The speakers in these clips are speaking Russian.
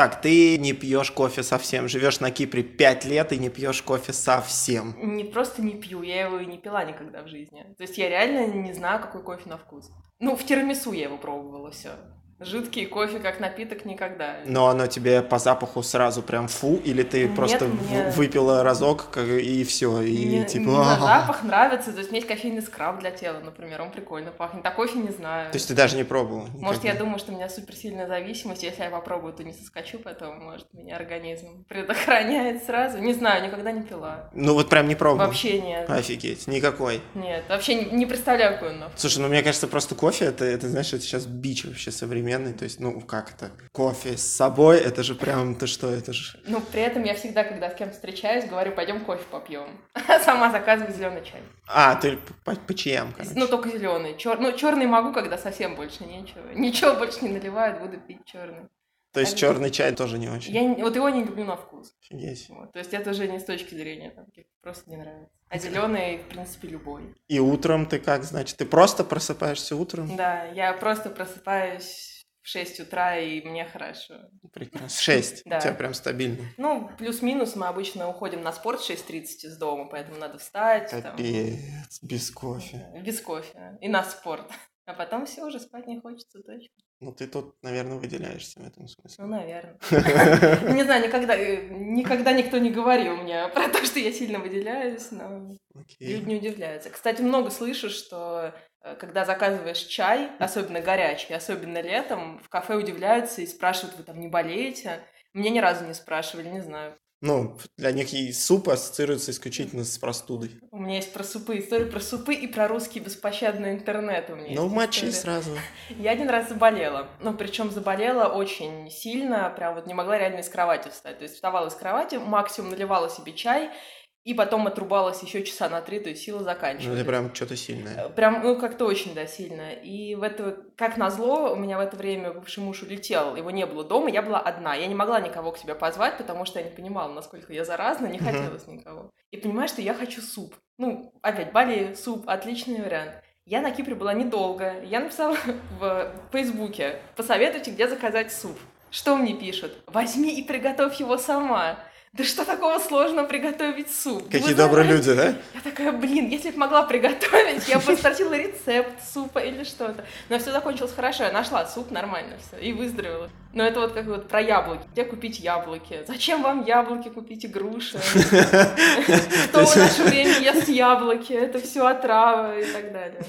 Так, ты не пьешь кофе совсем. Живешь на Кипре пять лет и не пьешь кофе совсем. Не просто не пью, я его и не пила никогда в жизни. То есть я реально не знаю, какой кофе на вкус. Ну, в тирамису я его пробовала, все. Жидкий кофе как напиток никогда. Но оно тебе по запаху сразу прям фу, или ты Нет, просто мне- выпила разок как- и все, и Мне, типа... мне «А-а-а». запах нравится, то есть у меня есть кофейный скраб для тела, например, он прикольно пахнет. А кофе не знаю. То есть ты даже не пробовала? Может, я никогда? думаю, что у меня суперсильная зависимость, если я попробую, то не соскочу потом, может, меня организм предохраняет сразу. Не знаю, никогда не пила. Ну вот прям не пробовал? Вообще нет. Офигеть, никакой. Нет, вообще не, не представляю, какой он. Слушай, ну мне кажется, просто кофе, это, это знаешь, это сейчас бич вообще современный, то есть, ну как это? Кофе с собой, это же прям, ты что, это же... Ну, при этом я всегда, когда с кем-то встречаюсь, говорю, пойдем кофе попьем. Сама заказываю зеленый чай. А, ты по, по чаям, короче. Ну, только зеленый. Чер... Ну, черный могу, когда совсем больше нечего. Ничего больше не наливают, буду пить черный. То есть а- черный чай тоже не очень. Я вот его не люблю на вкус. Офигеть. Вот. То есть это уже не с точки зрения, там, просто не нравится. А зеленый, в принципе, любой. И утром ты как, значит, ты просто просыпаешься утром? Да, я просто просыпаюсь в 6 утра, и мне хорошо. Прекрасно. Шесть. Да. У тебя прям стабильно. Ну, плюс-минус мы обычно уходим на спорт в 6.30 из дома, поэтому надо встать. там, Капец, без кофе. без кофе. И на спорт. А потом все, уже спать не хочется точно. Ну ты тут, наверное, выделяешься в этом смысле. Ну, наверное. Не знаю, никогда, э, никогда никто не говорил мне про то, что я сильно выделяюсь, но люди не удивляются. Кстати, много слышу, что когда заказываешь чай, особенно горячий, особенно летом, в кафе удивляются и спрашивают, вы там не болеете? Мне ни разу не спрашивали, не знаю. Ну, для них и суп ассоциируется исключительно с простудой. У меня есть про супы история, про супы и про русский беспощадный интернет у меня Ну, мочи история. сразу. Я один раз заболела. Ну, причем заболела очень сильно, прям вот не могла реально из кровати встать. То есть вставала из кровати, максимум наливала себе чай, и потом отрубалась еще часа на три, то есть сила Ну, заканчивалась. это прям что-то сильное. Э, Прям, ну, как-то очень, да, сильно. И в это, как назло, у меня в это время бывший муж улетел, его не было дома, я была одна. Я не могла никого к себе позвать, потому что я не понимала, насколько я заразна, не хотелось никого. И понимаешь, что я хочу суп. Ну, опять, Бали, суп, отличный вариант. Я на Кипре была недолго. Я написала в Фейсбуке, посоветуйте, где заказать суп. Что мне пишут? Возьми и приготовь его сама. Да что такого сложного приготовить суп? Какие вы добрые знаете, люди, да? я такая, блин, если бы могла приготовить, я бы стратила рецепт супа или что-то. Но все закончилось хорошо, я нашла суп, нормально все, и выздоровела. Но это вот как вот про яблоки. Где купить яблоки? Зачем вам яблоки? Купите груши. Кто в наше время ест яблоки? Это все отрава и так далее.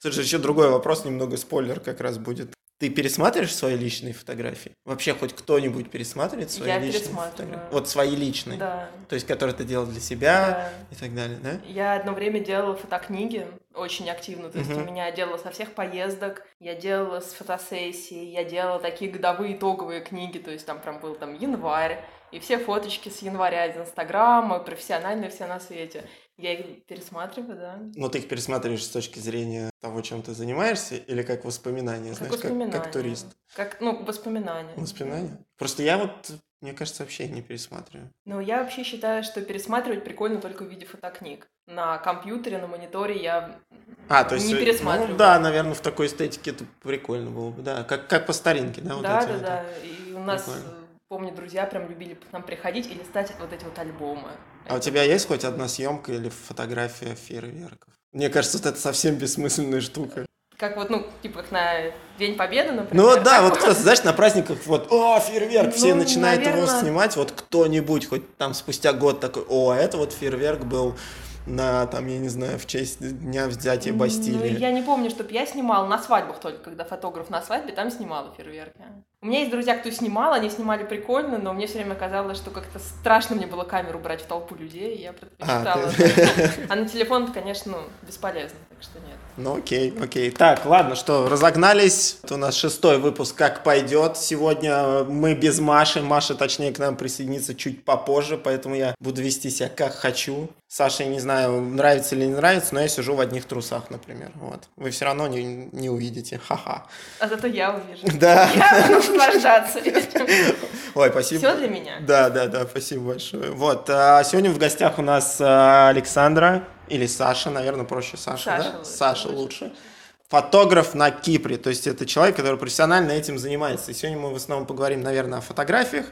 Слушай, еще другой вопрос, немного спойлер как раз будет. Ты пересматриваешь свои личные фотографии? Вообще хоть кто-нибудь пересматривает свои Я личные фотографии? Вот свои личные. Да. То есть, которые ты делал для себя да. и так далее, да? Я одно время делала фотокниги очень активно. То есть Мгм. у меня делала со всех поездок, я делала с фотосессий, я делала такие годовые итоговые книги. То есть там прям был там январь, и все фоточки с января из Инстаграма, профессиональные все на свете. Я их пересматриваю, да. Но ты их пересматриваешь с точки зрения того, чем ты занимаешься, или как воспоминания, Как знаешь, как, воспоминания. как турист? Как, ну, воспоминания. Воспоминания? Просто я вот, мне кажется, вообще не пересматриваю. Но я вообще считаю, что пересматривать прикольно только в виде фотокниг. На компьютере, на мониторе я А, то есть... не э, пересматриваю. Ну, да, наверное, в такой эстетике это прикольно было бы, да. Как, как по старинке, да? вот да, эти да, вот. да. И у нас, Прикольно. э, помню, друзья прям любили к нам приходить и листать вот эти вот альбомы. А у тебя есть хоть одна съемка или фотография фейерверков? Мне кажется, вот это совсем бессмысленная штука. Как вот, ну, типа, как на День Победы, например. Ну вот да, вот просто, знаешь, на праздниках вот, о, фейерверк, все Ну, начинают его наверно. снимать, вот кто-нибудь, хоть там спустя год такой, о, это вот фейерверк был на, там, я не знаю, в честь дня взятия Ну, Бастилии. я не помню, чтобы я снимала на свадьбах только, когда фотограф на свадьбе, там снимала фейерверки. У меня есть друзья, кто снимал, они снимали прикольно, но мне все время казалось, что как-то страшно мне было камеру брать в толпу людей, я предпочитала. А, ты- А на телефон, конечно, ну, бесполезно, так что нет. Ну окей, окей. Так, ладно, что, разогнались. Это у нас шестой выпуск «Как пойдет». Сегодня мы без Маши. Маша, точнее, к нам присоединится чуть попозже, поэтому я буду вести себя как хочу. Саше, не знаю, нравится или не нравится, но я сижу в одних трусах, например. Вот. Вы все равно не, не увидите. Ха-ха. А зато я увижу. Да. Я, наслаждаться. Ой, спасибо. Все для меня. Да, да, да, спасибо большое. Вот, а сегодня в гостях у нас а, Александра или Саша, наверное, проще Саша, Саша да? лучше, Саша лучше. лучше. Фотограф на Кипре, то есть это человек, который профессионально этим занимается. И сегодня мы в основном поговорим, наверное, о фотографиях,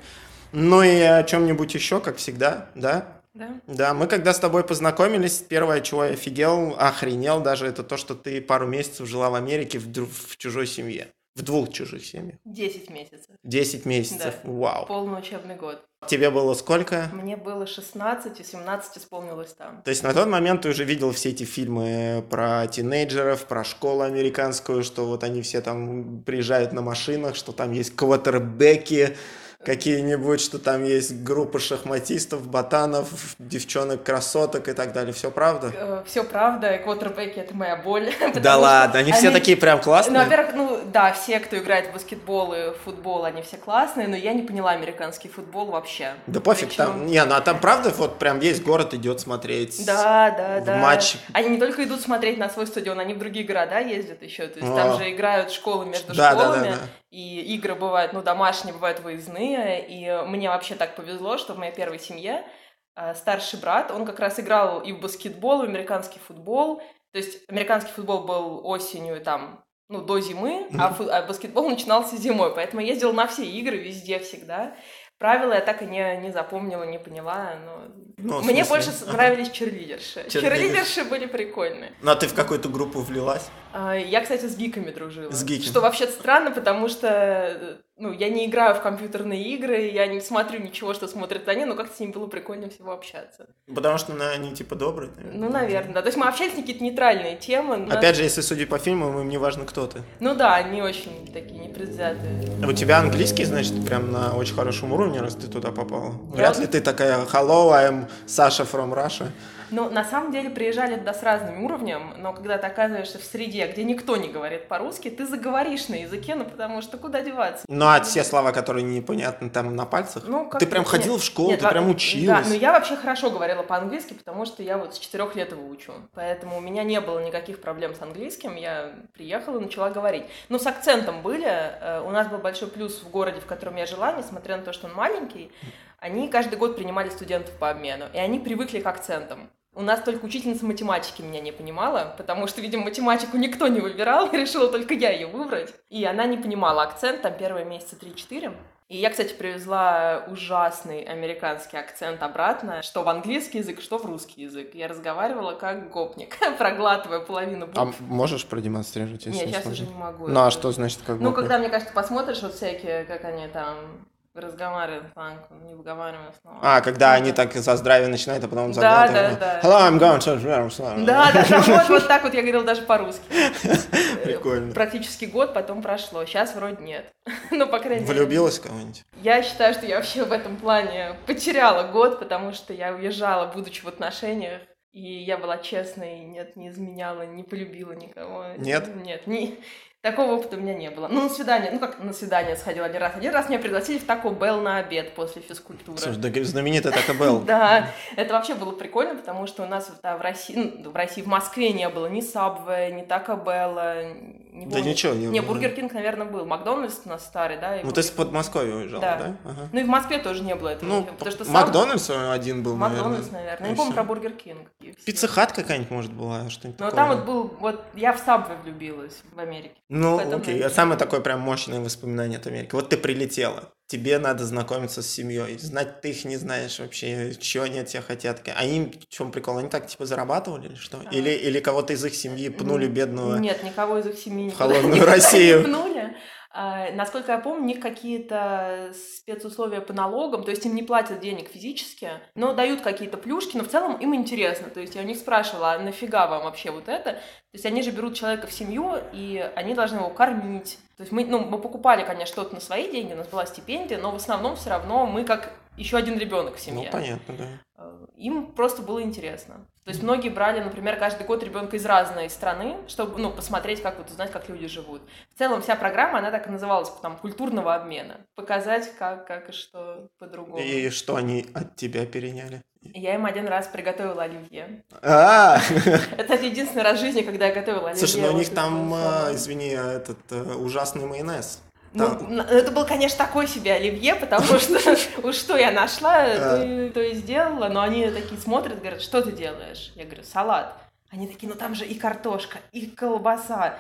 ну и о чем-нибудь еще, как всегда, да? Да. Да, мы когда с тобой познакомились, первое, чего я офигел, охренел даже, это то, что ты пару месяцев жила в Америке в, в чужой семье. В двух чужих семьях. 10 месяцев. Десять месяцев. Да. Вау. Полный учебный год. Тебе было сколько? Мне было 16, и 17 исполнилось там. То есть на тот момент ты уже видел все эти фильмы про тинейджеров, про школу американскую, что вот они все там приезжают на машинах, что там есть квотербеки какие-нибудь, что там есть группа шахматистов, ботанов, девчонок, красоток и так далее. Все правда? Все правда, квотербеки это моя боль. Да ладно, они все такие прям Ну, классные. во-первых, ну да, все, кто играет в баскетбол и футбол, они все классные, но я не поняла американский футбол вообще. Да пофиг, Причем- там, не, ну а там правда вот прям весь город идет смотреть. Да, да, в да. матч. Они не только идут смотреть на свой стадион, они в другие города ездят еще. То есть О. там же играют школы между Да, да, да, школами. да. И игры бывают, ну, домашние, бывают выездные. И мне вообще так повезло, что в моей первой семье э, старший брат, он как раз играл и в баскетбол, и в американский футбол. То есть американский футбол был осенью там, ну, до зимы, а, фу- а баскетбол начинался зимой. Поэтому я ездила на все игры, везде, всегда. Правила я так и не, не запомнила, не поняла, но... Ну, Мне больше нравились черлидерши. Черлидерши. Черлидерши были прикольные. Ну а ты в какую-то группу влилась? А, Я, кстати, с гиками дружила. С гиками. Что вообще странно, потому что э, ну, я не играю в компьютерные игры, я не смотрю ничего, что смотрят они, но как-то с ними было прикольно всего общаться. Потому что ну, они типа добрые. Ну, наверное, да. То есть мы общались на какие-то нейтральные темы. но- Опять же, если судить по фильмам, им не важно, кто ты. Ну да, они очень такие непредвзятые. У тебя английский, значит, прям на очень хорошем уровне, раз ты туда попала. Вряд ли ты такая «Hello, I'm Sasha from Russia». Но на самом деле приезжали туда с разным уровнем, но когда ты оказываешься в среде, где никто не говорит по-русски, ты заговоришь на языке, ну потому что куда деваться? Ну, а все слова, которые непонятны там на пальцах? Ну, как ты прям нет, в школу, нет, ты во- прям Да, училась. но я вообще хорошо говорила по-английски, потому что я вот с четырех лет его учу. Поэтому у меня не было никаких проблем с английским. Я приехала и начала говорить. Ну, с акцентом были. Э, У нас был большой плюс в городе, в котором я жила, несмотря на то, что он маленький. Они каждый год принимали студентов по обмену, и они привыкли к акцентам. У нас только учительница математики меня не понимала, потому что, видимо, математику никто не выбирал, решила только я ее выбрать. И она не понимала акцент, там первые месяца 3-4. И я, кстати, привезла ужасный американский акцент обратно, что в английский язык, что в русский язык. Я разговаривала как гопник, проглатывая половину А букв. можешь продемонстрировать, если Нет, сейчас сложно? уже не могу. Ну, а что значит как Ну, бы? когда, мне кажется, посмотришь вот всякие, как они там разговаривают, так, не выговаривая слова. А, когда Ну, они да. так за здравие начинают, а потом Да, заглатывают. да, да. Hello, I'm going to... Да, да, да, вот, вот так вот я говорила даже по-русски. Прикольно. Практически год потом прошло, сейчас вроде нет. Ну, по крайней мере. Влюбилась кого-нибудь? Я считаю, что я вообще в этом плане потеряла год, потому что я уезжала, будучи в отношениях, и я была честной, нет, не изменяла, не полюбила никого. Нет? Нет, не... такого опыта у меня не было. Ну, на свидание, ну как на свидание сходила один раз. Один раз меня пригласили в Taco Bell на обед после физкультуры. Слушай, да знаменитый Taco Bell. Да, это вообще было прикольно, потому что у нас да, в России, ну, в России, в Москве не было ни Subway, ни Taco Bell, не Да помню. ничего не Не. Burger King, наверное, был. Макдональдс у нас старый, да? Ну, ты с Подмосковья уезжала, Да. да? Ага. Ну и в Москве тоже не было этого. Ну, потому что сам- Макдональдс один был, Макдональдс, наверное. наверное. Не помню про Burger King. Pizza Hut какая-нибудь, может, была, что-нибудь Но такое. там вот был, вот я в Сабве влюбилась в Америке. Ну, окей. А самое такое прям мощное воспоминание от Америки. Вот ты прилетела. Тебе надо знакомиться с семьей. Знать ты их не знаешь вообще, чего они от тебя хотят. А им в чем прикол? Они так типа зарабатывали или что? А. Или, или кого-то из их семьи пнули бедного? Нет, никого из их семьи никуда холодную Россию. не пнули. А, насколько я помню, у них какие-то спецусловия по налогам, то есть им не платят денег физически, но дают какие-то плюшки, но в целом им интересно. То есть я у них спрашивала, а нафига вам вообще вот это? То есть они же берут человека в семью, и они должны его кормить. То есть мы, ну, мы покупали, конечно, что-то на свои деньги, у нас была стипендия, но в основном все равно мы как еще один ребенок в семье. Ну, понятно, да. Э, Им просто было интересно. То есть многие брали, например, каждый год ребенка из разной страны, чтобы ну, посмотреть, как вот узнать, как люди живут. В целом вся программа, она так и называлась, там, культурного обмена. Показать, как, как и что по-другому. И что они от тебя переняли? Я им один раз приготовила оливье. А, Это единственный раз в жизни, когда я готовила оливье. слушай, ну у них там, салата. извини, а, этот э, ужасный майонез. Ну, Там- н- это был, конечно, такой себе оливье, потому что уж что я нашла, то и- то и сделала. Но они такие смотрят, говорят, что ты делаешь? Я говорю, салат. Они такие, ну там же и картошка, и колбаса,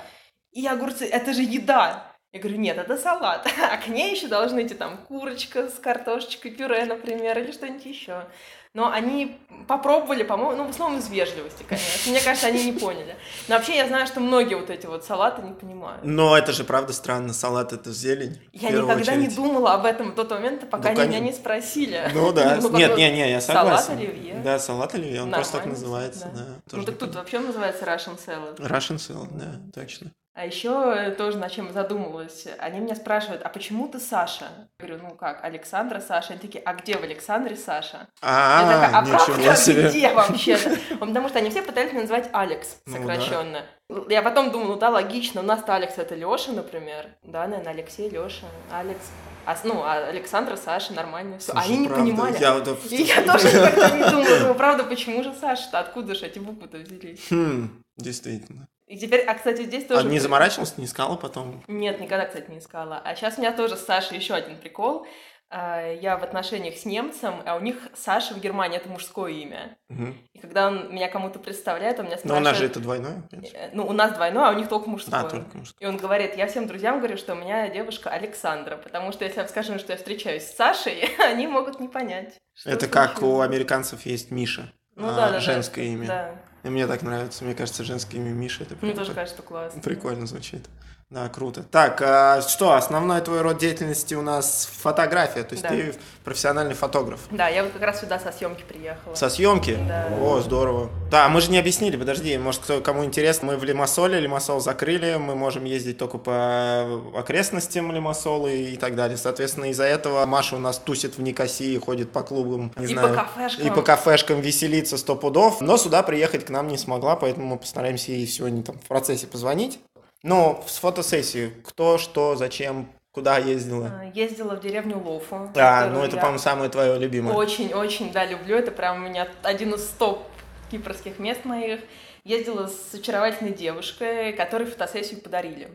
и огурцы. Это же еда. Я говорю, нет, это салат. А к ней еще должны идти там курочка с картошечкой, пюре, например, или что-нибудь еще. Но они попробовали, по-моему, ну, в основном из вежливости, конечно. Мне кажется, они не поняли. Но вообще я знаю, что многие вот эти вот салаты не понимают. Но это же правда странно, салат это зелень. Я никогда не очередь. думала об этом в тот момент, пока Ну, они меня не спросили. Ну да, Ну, нет, какой- не, не, я салат согласен. оливье. Да, салат оливье, он просто так называется, да. да. Ну так тут вообще называется Russian salad. Russian salad, да, точно. А еще тоже над чем задумалась. Они меня спрашивают, а почему ты Саша? Я говорю, ну как, Александра Саша? Они такие, а где в Александре Саша? Я такая, А, а ничего себе. где вообще-то? Ну, Потому что они все пытались меня называть Алекс, Ну да. сокращенно. Я потом думала, ну да, логично, у нас-то Алекс это Леша, например. Да, наверное, Алексей, Леша, Алекс. А, ну, а Александра, Саша, нормально. Всё. Слушай, Они не правда, понимали. Я вот... И я тоже никогда не думала, ну правда, почему же Саша-то, откуда же эти буквы-то взялись? Хм, действительно. И теперь, а, кстати, здесь А тоже... не заморачивался, не искала потом? Нет, никогда, кстати, не искала. А сейчас у меня тоже с Сашей еще один прикол. А, Я в отношениях с немцем, а у них Саша в Германии это мужское имя. Мгм. И когда он меня кому-то представляет, он меня Но у нас же спрашивает... это двойное, э, Ну, у нас двойное, а у них только мужское. А, только мужское. И он говорит, я всем друзьям говорю, что у меня девушка Александра, потому что если я скажу, что я встречаюсь с Сашей, они могут не понять. Это как у американцев есть Миша. Ну а, да, да, да. женское имя. Да, И мне так нравится. Мне кажется, женское имя Миша это мне тоже кажется классно. Прикольно звучит. Да, круто. Так, а что, основной твой род деятельности у нас фотография, то есть Да. ты профессиональный фотограф. Да, я вот как раз сюда со съемки приехала. Со съемки? Да. О, здорово. Да, мы же не объяснили, подожди, может, кто, кому интересно, мы в Лимассоле, Лимассол закрыли, мы можем ездить только по окрестностям Лимассола и так далее. Соответственно, из-за этого Маша у нас тусит в Никосии, ходит по клубам, не И знаю. по кафешкам. И по кафешкам веселиться сто пудов, но сюда приехать к нам не смогла, поэтому мы постараемся ей сегодня там в процессе позвонить. Но с фотосессии, кто, что, зачем, куда ездила? А, Ездила в деревню Лофу. А, которую ну это, по-моему, самое твое любимое. Очень-очень, да, люблю. Это прям у меня один из топ кипрских мест моих. Ездила с очаровательной девушкой, которой фотосессию подарили.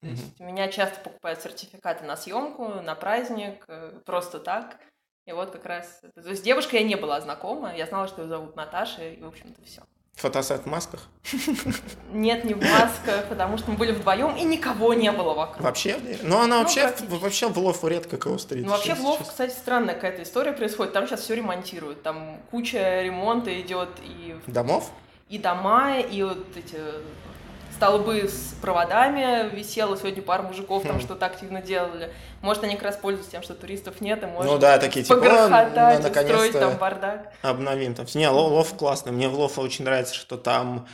То Мгм. есть у меня часто покупают сертификаты на съемку, на праздник, э, просто так. И вот как раз... То есть с девушкой я не была знакома, я знала, что ее зовут Наташа, и, в общем-то, все. Фотосет в масках? Нет, не в масках, потому что мы были вдвоем, и никого не было вокруг. Вообще? Ну, она Ну, вообще, вообще в Лофу редко кого встретишь. Ну, вообще в честно. кстати, странная какая-то история происходит. Там сейчас все ремонтируют. Там куча ремонта идет и, Домов? и дома, и вот эти столбы с проводами висело. Сегодня пара мужиков там Хм. что-то активно делали. Может, они как раз пользуются тем, что туристов нет, и можно Ну да, такие типа, «О, погрохотать, ну, устроить там бардак. обновим там. Не, Ло- Лов классный. Мне в Лофа очень нравится, что там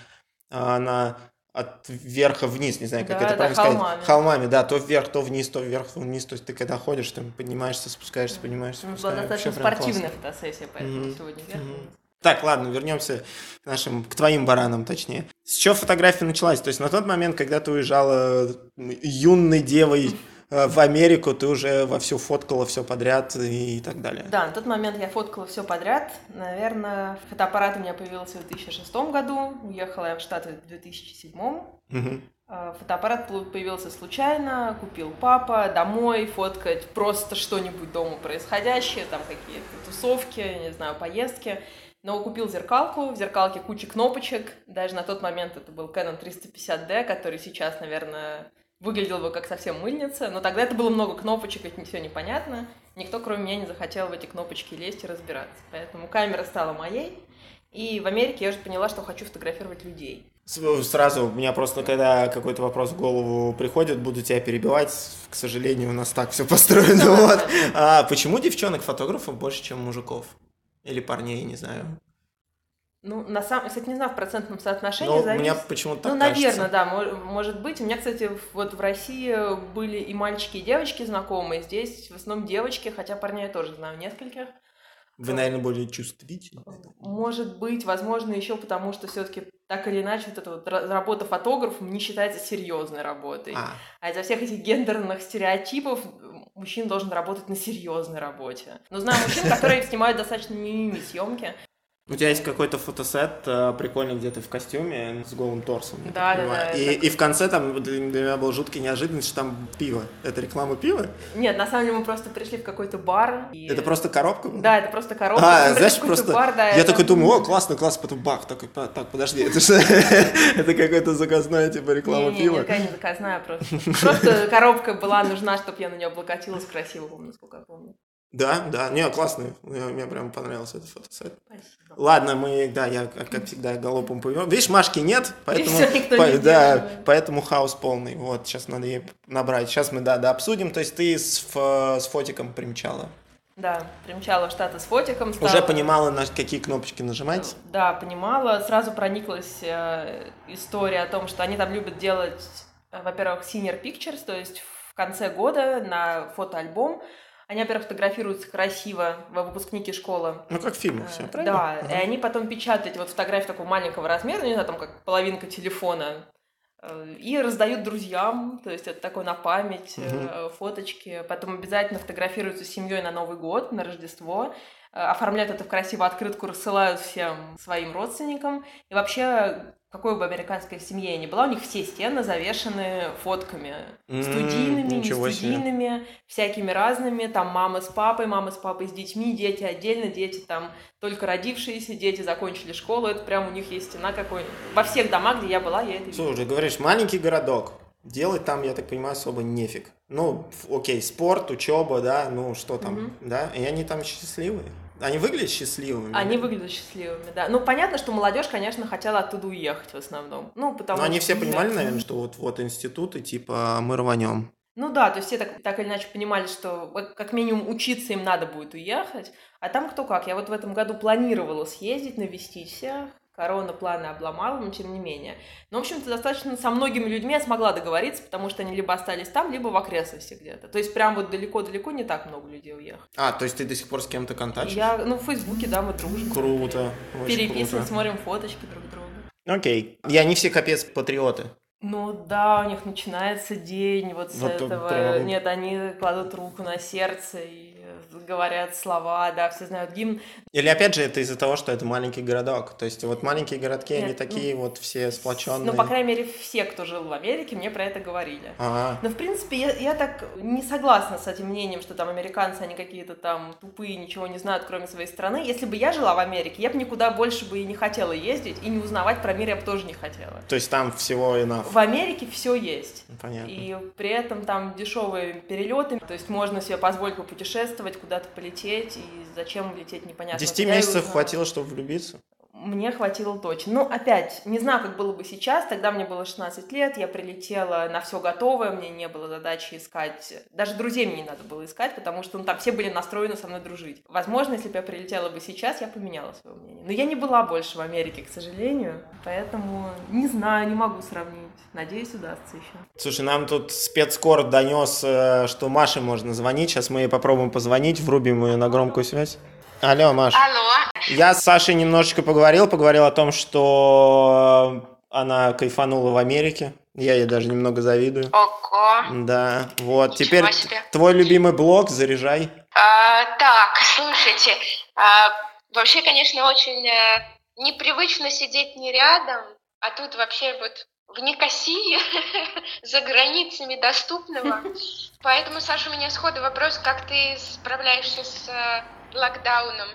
а, она от верха вниз, не знаю, как Да, это да, правильно сказать. холмами. Холмами, да, то вверх, то вниз, то вверх, то вниз. То есть ты когда ходишь, там поднимаешься, спускаешься, поднимаешься, Ну, была спускаешься. достаточно спортивная классно. фотосессия, поэтому Мгм. сегодня вверх. Мгм. Так, ладно, вернемся к нашим, к твоим баранам, точнее. С чего фотография началась? То есть на тот момент, когда ты уезжала юной девой э, в Америку, ты уже вовсю фоткала все подряд и так далее. Да, на тот момент я фоткала все подряд. Наверное, фотоаппарат у меня появился в 2006 году. Уехала я в Штаты в 2007. Мгм. А, Фотоаппарат появился случайно, купил папа, домой фоткать просто что-нибудь дома происходящее, там какие-то тусовки, не знаю, поездки. Но купил зеркалку, в зеркалке куча кнопочек, даже на тот момент это был Canon 350D, который сейчас, наверное, выглядел бы как совсем мыльница, но тогда это было много кнопочек, и все непонятно. Никто, кроме меня, не захотел в эти кнопочки лезть и разбираться. Поэтому камера стала моей, и в Америке я уже поняла, что хочу фотографировать людей. Сразу, у меня просто, когда какой-то вопрос в голову приходит, буду тебя перебивать. К сожалению, у нас так все построено. Вот. А почему девчонок-фотографов больше, чем мужиков? Или парней, не знаю. Ну, на самом... Кстати, не знаю, в процентном соотношении Но у зависит. меня почему-то так Ну, кажется. наверное, да, мо- может быть. У меня, кстати, вот в России были и мальчики, и девочки знакомые. Здесь в основном девочки, хотя парней я тоже знаю нескольких. Вы, наверное, более чувствительны. Может быть, возможно, еще потому, что все-таки так или иначе вот эта вот ра- работа фотографом не считается серьезной работой. А, А из-за всех этих гендерных стереотипов мужчина должен работать на серьезной работе. Но знаю мужчин, которые снимают достаточно мимими съемки. У тебя есть какой-то фотосет э, прикольный, где ты в костюме с голым торсом. Да, да, да, И, и в конце там для, для меня был жуткий неожиданность, что там пиво. Это реклама пива? Нет, на самом деле мы просто пришли в какой-то бар. и- Это просто коробка? была? Да, это просто коробка. А, Мы знаешь, просто бар, да, я это- такой думаю, о, классно, классно, потом бах, такой, «Па- так, подожди, это же это какая-то заказная типа реклама пива. никакая не заказная просто. Просто коробка была нужна, чтобы я на нее облокотилась красиво, помню, насколько я помню. Да, да, не, классный, мне, мне прям понравился этот фотосет. Спасибо. Ладно, мы, да, я как, всегда галопом повел. Видишь, Машки нет, поэтому, по- не да, поэтому хаос полный. Вот, сейчас надо ей набрать. Сейчас мы, да, да, обсудим. То есть ты с, с фотиком примчала. Да, примчала в Штаты с фотиком. Уже стала- понимала, на какие кнопочки нажимать? Да, понимала. Сразу прониклась э, история о том, что они там любят делать, э, во-первых, senior pictures, то есть в конце года на фотоальбом. Они, во-первых, фотографируются красиво во выпускнике школы. Ну, как в фильмах все, Э, правильно? Да, Ага. и они потом печатают эти вот фотографии такого маленького размера, не знаю, там как половинка телефона, э, и раздают друзьям, то есть это такое на память, э, фоточки. Потом обязательно фотографируются с семьей на Новый год, на Рождество, оформляют это в красивую открытку, рассылают всем своим родственникам. И вообще, какой бы американской семье ни была, у них все стены завешены фотками. Студийными, не себе. студийными, всякими разными. Там мама с папой, мама с папой с детьми, дети отдельно, дети там только родившиеся, дети закончили школу. Это прям у них есть стена какой Во всех домах, где я была, я это видела. Слушай, говоришь, маленький городок. Делать там, я так понимаю, особо нефиг. Ну, окей, спорт, учеба, да, ну что там, Мгм. да? И они там счастливые. Они выглядят счастливыми. Они выглядят счастливыми, да. Ну, понятно, что молодежь, конечно, хотела оттуда уехать в основном. Ну, потому Но они все понимали, наверное, что вот вот институты, типа, мы рванем. Ну да, то есть все так, так или иначе понимали, что как минимум учиться им надо будет уехать, а там кто как. Я вот в этом году планировала съездить, навестить всех, корона планы обломала, но тем не менее. Ну, в общем-то, достаточно со многими людьми я смогла договориться, потому что они либо остались там, либо в окрестностях где-то. То есть прям вот далеко-далеко не так много людей уехало. А, то есть ты до сих пор с кем-то контактишь? Я, ну, в Фейсбуке, да, мы дружим. Круто. круто. смотрим фоточки друг друга. Окей. И они все капец патриоты. Ну да, у них начинается день вот с Вот этого. прям- Нет, они кладут руку на сердце и говорят слова, да, все знают гимн. Или опять же это из-за того, что это маленький городок. То есть вот маленькие городки, они Нет, такие вот все сплоченные. Ну, по крайней мере, все, кто жил в Америке, мне про это говорили. Ага. Но, в принципе, я, я так не согласна с этим мнением, что там американцы, они какие-то там тупые, ничего не знают, кроме своей страны. Если бы я жила в Америке, я бы никуда больше бы и не хотела ездить, и не узнавать про мир я бы тоже не хотела. То есть там всего enough. В Америке все есть. Понятно. И при этом там дешевые перелеты, то есть можно себе позволить попутешествовать, куда-то полететь, и зачем лететь непонятно. 10 куда, и месяцев хватило, чтобы влюбиться? Мне хватило точно. Ну, опять, не знаю, как было бы сейчас. Тогда мне было 16 лет, я прилетела на все готовое, мне не было задачи искать. Даже друзей мне не надо было искать, потому что ну, там все были настроены со мной дружить. Возможно, если бы я прилетела бы сейчас, я поменяла свое мнение. Но я не была больше в Америке, к сожалению, поэтому не знаю, не могу сравнить. Надеюсь, удастся еще. Слушай, нам тут спецкор донес, э, что Маше можно звонить. Сейчас мы ей попробуем позвонить, врубим ее на громкую связь. Алло, Маш. Алло. Я с Сашей немножечко поговорил, поговорил о том, что она кайфанула в Америке. Я ей даже немного завидую. Ого. Да, вот. Ничего Теперь себе. твой любимый блог, заряжай. А, так, слушайте, а, вообще, конечно, очень э, непривычно сидеть не рядом, а тут вообще вот в Никосии, за границами доступного. Поэтому, Саша, у меня сходу вопрос, как ты справляешься с э, локдауном?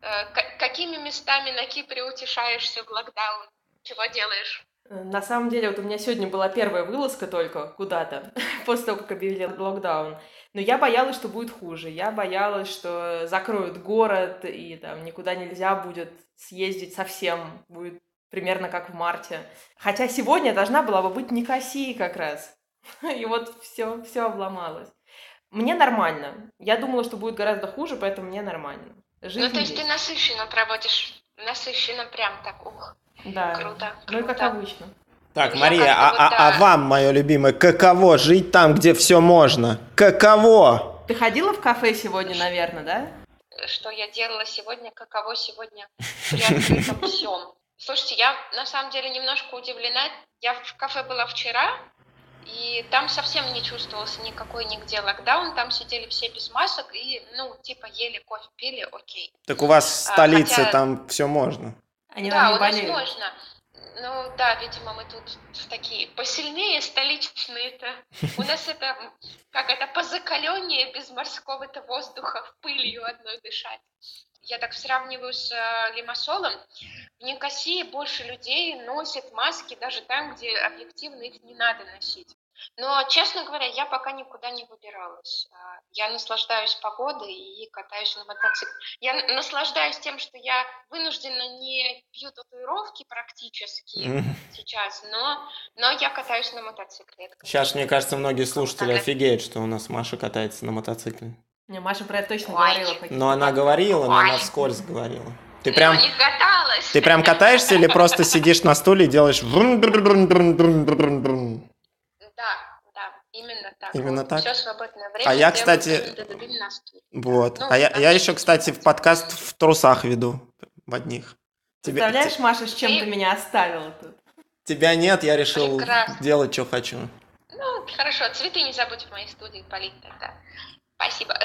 Э, какими местами на Кипре утешаешься в локдаун? Чего делаешь? Э, На самом деле, вот у меня сегодня была первая вылазка только куда-то, после того, как объявили локдаун. Но я боялась, что будет хуже. Я боялась, что закроют город, и там никуда нельзя будет съездить совсем. Будет примерно как в марте. Хотя сегодня должна была бы быть Никосия как раз. И вот все, все обломалось. Мне нормально. Я думала, что будет гораздо хуже, поэтому мне нормально. Жизнь Ну, то есть есть. ты насыщенно проводишь, насыщенно прям так, ух, Да. круто, Ну и как круто. обычно. Так, Я Мария, а, вот, а- а вам, мое любимое, каково жить там, где все можно? Каково? Ты ходила в кафе сегодня, наверное, да? что я делала сегодня, каково сегодня при открытом всем. Слушайте, я на самом деле немножко удивлена. Я в кафе была вчера, И там совсем не чувствовался никакой нигде локдаун, там сидели все без масок и, ну, типа, ели кофе, пили, окей. Так у вас в А, столице хотя- там все можно. Они да, у нас болеют. можно. Ну да, видимо, мы тут такие посильнее столичные-то. У нас это, как это, позакаленнее без морского-то воздуха, пылью одной дышать. Я так сравниваю с э, Лимассолом. В Никосии больше людей носят маски даже там, где объективно их не надо носить. Но, честно говоря, я пока никуда не выбиралась. А, Я наслаждаюсь погодой и катаюсь на мотоцикле. Я наслаждаюсь тем, что я вынуждена не пью татуировки практически сейчас, но, но я катаюсь на мотоцикле. Сейчас, мне кажется, многие слушатели офигеют, что у нас Маша катается на мотоцикле. Не, Маша про это точно Ой. говорила. Но она говорила, но она вскользь говорила. Ты Но прям, не каталась. ты прям катаешься или просто сидишь на стуле и делаешь? Да, да, именно так. Именно так? Все свободное время. А я, кстати. Вот. Ну, А я, я еще, кстати, в подкаст в трусах веду. В одних. Тебе- Представляешь, Маша, с чем Ты- ты меня оставила тут? Тебя нет, я решил Прекрасно. делать, что хочу. Ну, хорошо, цветы не забудь в моей студии полить тогда. Спасибо.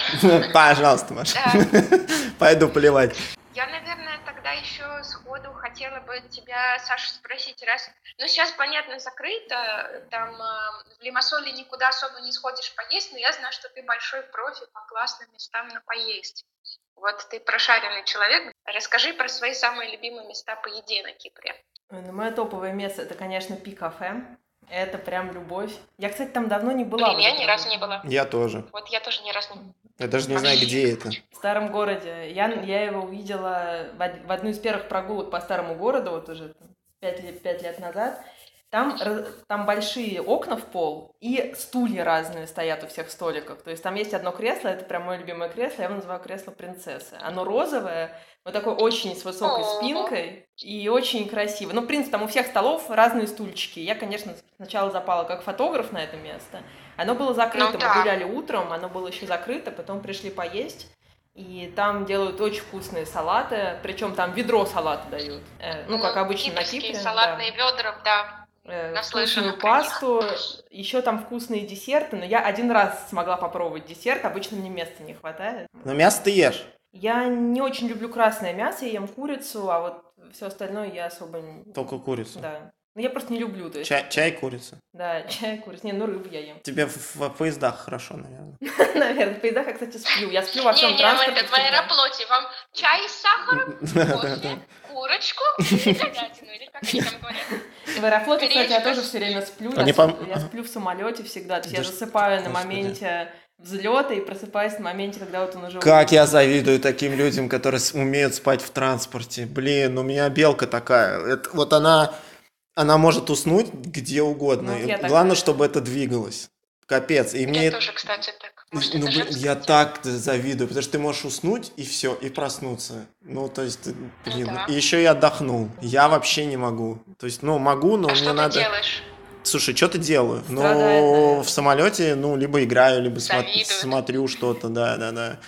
Пожалуйста, Маша. Пойду поливать. Я, наверное, тогда еще сходу хотела бы тебя, Саша, спросить, раз... Ну, сейчас, понятно, закрыто, там э, в Лимассоле никуда особо не сходишь поесть, но я знаю, что ты большой профи по классным местам на поесть. Вот ты прошаренный человек. Расскажи про свои самые любимые места по еде на Кипре. Ну, мое топовое место это, конечно, Пи-кафе. Это прям любовь. Я, кстати, там давно не была. Блин, я ни разу не была. Я тоже. Вот я тоже ни разу не Я даже не знаю, где это. В старом городе. Я, я его увидела в, од- в одну из первых прогулок по старому городу, вот уже там, пять, лет, пять лет назад. Там, там большие окна в пол, и стулья разные стоят у всех столиков. То есть там есть одно кресло, это прям мое любимое кресло, я его называю кресло принцессы. Оно розовое, вот такое очень с высокой спинкой и очень красиво. Ну, в принципе, там у всех столов разные стульчики. Я, конечно, сначала запала как фотограф на это место. Оно было закрыто, Ну мы да. гуляли утром, оно было еще закрыто, потом пришли поесть. И там делают очень вкусные салаты, причем там ведро салата дают. Э, ну, как обычно на Кипре. салатные ведра, да. Э, вкусную них. пасту, еще там вкусные десерты, но я один раз смогла попробовать десерт, обычно мне места не хватает. Но мясо ты ешь. Я не очень люблю красное мясо, я ем курицу, а вот все остальное я особо не... Только курицу. Да. Ну, я просто не люблю, то есть... Чай, чай курица. Да, чай, курицу. Не, ну рыбу я ем. Тебе в, в поездах хорошо, наверное. Наверное, в поездах я, кстати, сплю. Я сплю во всем транспорте. это в аэроплоте. Вам чай с сахаром, кофе, курочку и говядину, или как они там говорят. В аэрофлоте, кстати, я тоже все время сплю. Я, сплю в самолете всегда. То есть я засыпаю на моменте взлета и просыпаюсь на моменте, когда вот он уже... Как я завидую таким людям, которые умеют спать в транспорте. Блин, у меня белка такая. Это- вот она, она может уснуть где угодно. Ну. Главное, чтобы это двигалось. Капец. И мне Я тоже, кстати, так. Может, Ну, блин, я так завидую, потому что ты можешь уснуть и все, и проснуться. Ну, то есть, ты- блин, да. и еще и отдохнул. Я вообще не могу. То есть, ну, могу, но А мне что надо. ты делаешь? Слушай, что-то делаю. Страдает, Ну, наверное. в самолете, ну, либо играю, либо смо- смотрю что-то, да, да, да.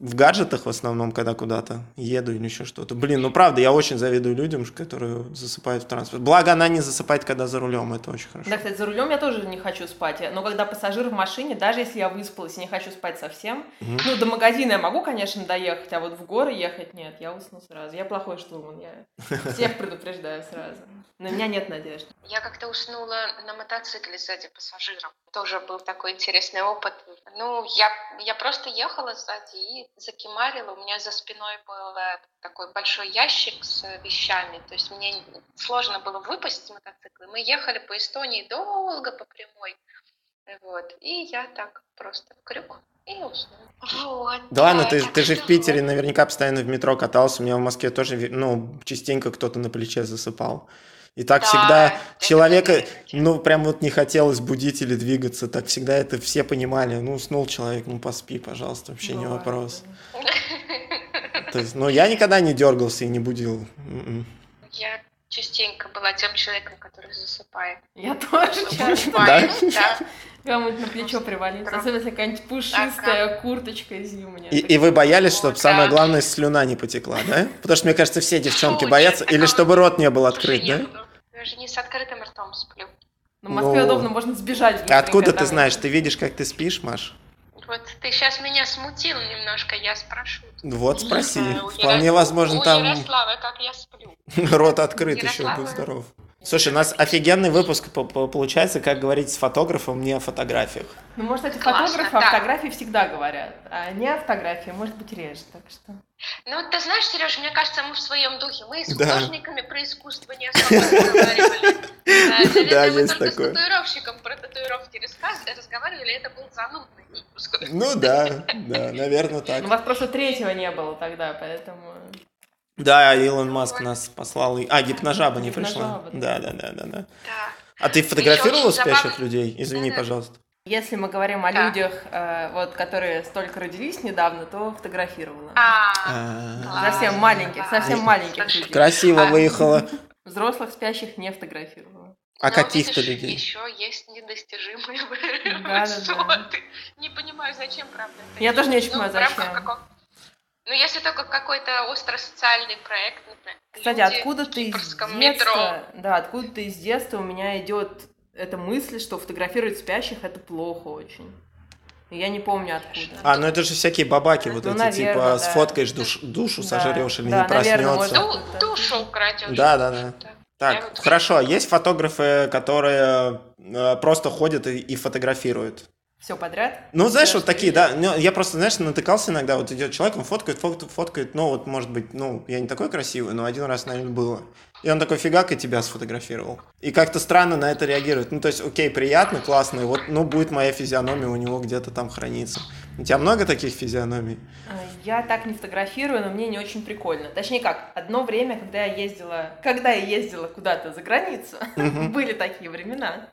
В гаджетах в основном, когда куда-то еду или еще что-то. Блин, ну правда, я очень завидую людям, которые засыпают в транспорт. Благо, она не засыпает, когда за рулем, это очень хорошо. Да, кстати, за рулем я тоже не хочу спать. Но когда пассажир в машине, даже если я выспалась и не хочу спать совсем, Мгм. ну, до магазина я могу, конечно, доехать, а вот в горы ехать нет, я усну сразу. Я плохой штурман, я всех предупреждаю сразу. На меня нет надежды. Я как-то уснула на мотоцикле сзади пассажиром. Тоже был такой интересный опыт. Ну, я, я просто ехала сзади и закимарила. У меня за спиной был э, такой большой ящик с вещами. То есть мне сложно было выпасть с мотоцикла. Мы ехали по Эстонии долго по прямой. Вот. И я так просто в крюк и уснула. Вот. Да ладно, ты, ты же в Питере наверняка постоянно в метро катался. У меня в Москве тоже, ну, частенько кто-то на плече засыпал. И так Да, всегда человека, ну, прям вот не хотелось будить или двигаться. Так всегда это все понимали. Ну, уснул человек, ну, поспи, пожалуйста, вообще не Бывает, вопрос. да. То есть, ну, я никогда не дергался и не будил. М-м. Я частенько была тем человеком, который засыпает. Я тоже часто. Бывает, да. Кому-нибудь на плечо привалиться. Особенно если какая-нибудь пушистая курточка зимняя. И, и вы боялись, чтобы самое да. главное, слюна не потекла, да? Потому что, мне кажется, все девчонки боятся. нет, Или чтобы рот не был открыт, да? Же не с открытым ртом сплю. Но в Москве Ну, удобно, можно сбежать. А откуда ты знаешь? Ты видишь, как ты спишь, Маш? Вот ты сейчас меня смутил немножко, я спрошу. Вот спроси. Знаю, Вполне Яро- возможно, у там Ярослава, как я сплю. рот открыт еще, будь здоров. Слушай, у нас офигенный выпуск по- по- получается, как говорить с фотографом не о фотографиях. Ну, может, эти Классно, фотографы о да. фотографии всегда говорят, а не о фотографии, может быть, реже, так что... Ну, вот ты знаешь, Сереж, мне кажется, мы в своем духе. Мы с Да. художниками про искусство не особо разговаривали. Да, мы есть только такое. с татуировщиком про татуировки разговаривали, это был занудный выпуск. Ну да, да, наверное так. У вас просто третьего не было тогда, поэтому... Да, Илон Маск нас послал. А, гипножаба не пришла. Да, да, да, да, да. А ты фотографировала спящих людей? Извини, пожалуйста. Если мы говорим о Да. людях, э, вот, которые столько родились недавно, то фотографировала. А, А, Совсем маленьких, совсем маленьких людей. Красиво А. выехала. Взрослых спящих не фотографировала. А но, каких-то людей? Еще есть недостижимые высоты. Не понимаю, зачем, правда. Я тоже не очень Ну, понимаю, зачем. Ну, если только какой-то остро-социальный проект, например. Кстати, люди откуда ты из детства, метро. да, откуда ты из детства у меня идет эта мысль, что фотографировать спящих это плохо очень. Я не помню откуда. А, ну это же всякие бабаки вот Ну, эти, наверно, типа, да. сфоткаешь душ- душу, Да. сожрешь или Да, не проснется. может. Ду- душу украдешь. Да, да, да. Да. Я Так, вот- хорошо, есть фотографы, которые э, просто ходят и, и фотографируют. Все подряд? Ну, знаешь, Всё, вот такие, да. Ну, Я просто, знаешь, натыкался иногда, вот идет человек, он фоткает, фоткает, фоткает, ну, вот, может быть, ну, я не такой красивый, но один раз, наверное, было. И он такой фигак и тебя сфотографировал. И как-то странно на это реагирует. Ну, то есть, окей, приятно, классно, и вот, ну, будет моя физиономия у него где-то там храниться. У тебя много таких физиономий? А, Я так не фотографирую, но мне не очень прикольно. Точнее как, одно время, когда я ездила, когда я ездила куда-то за границу, были такие времена,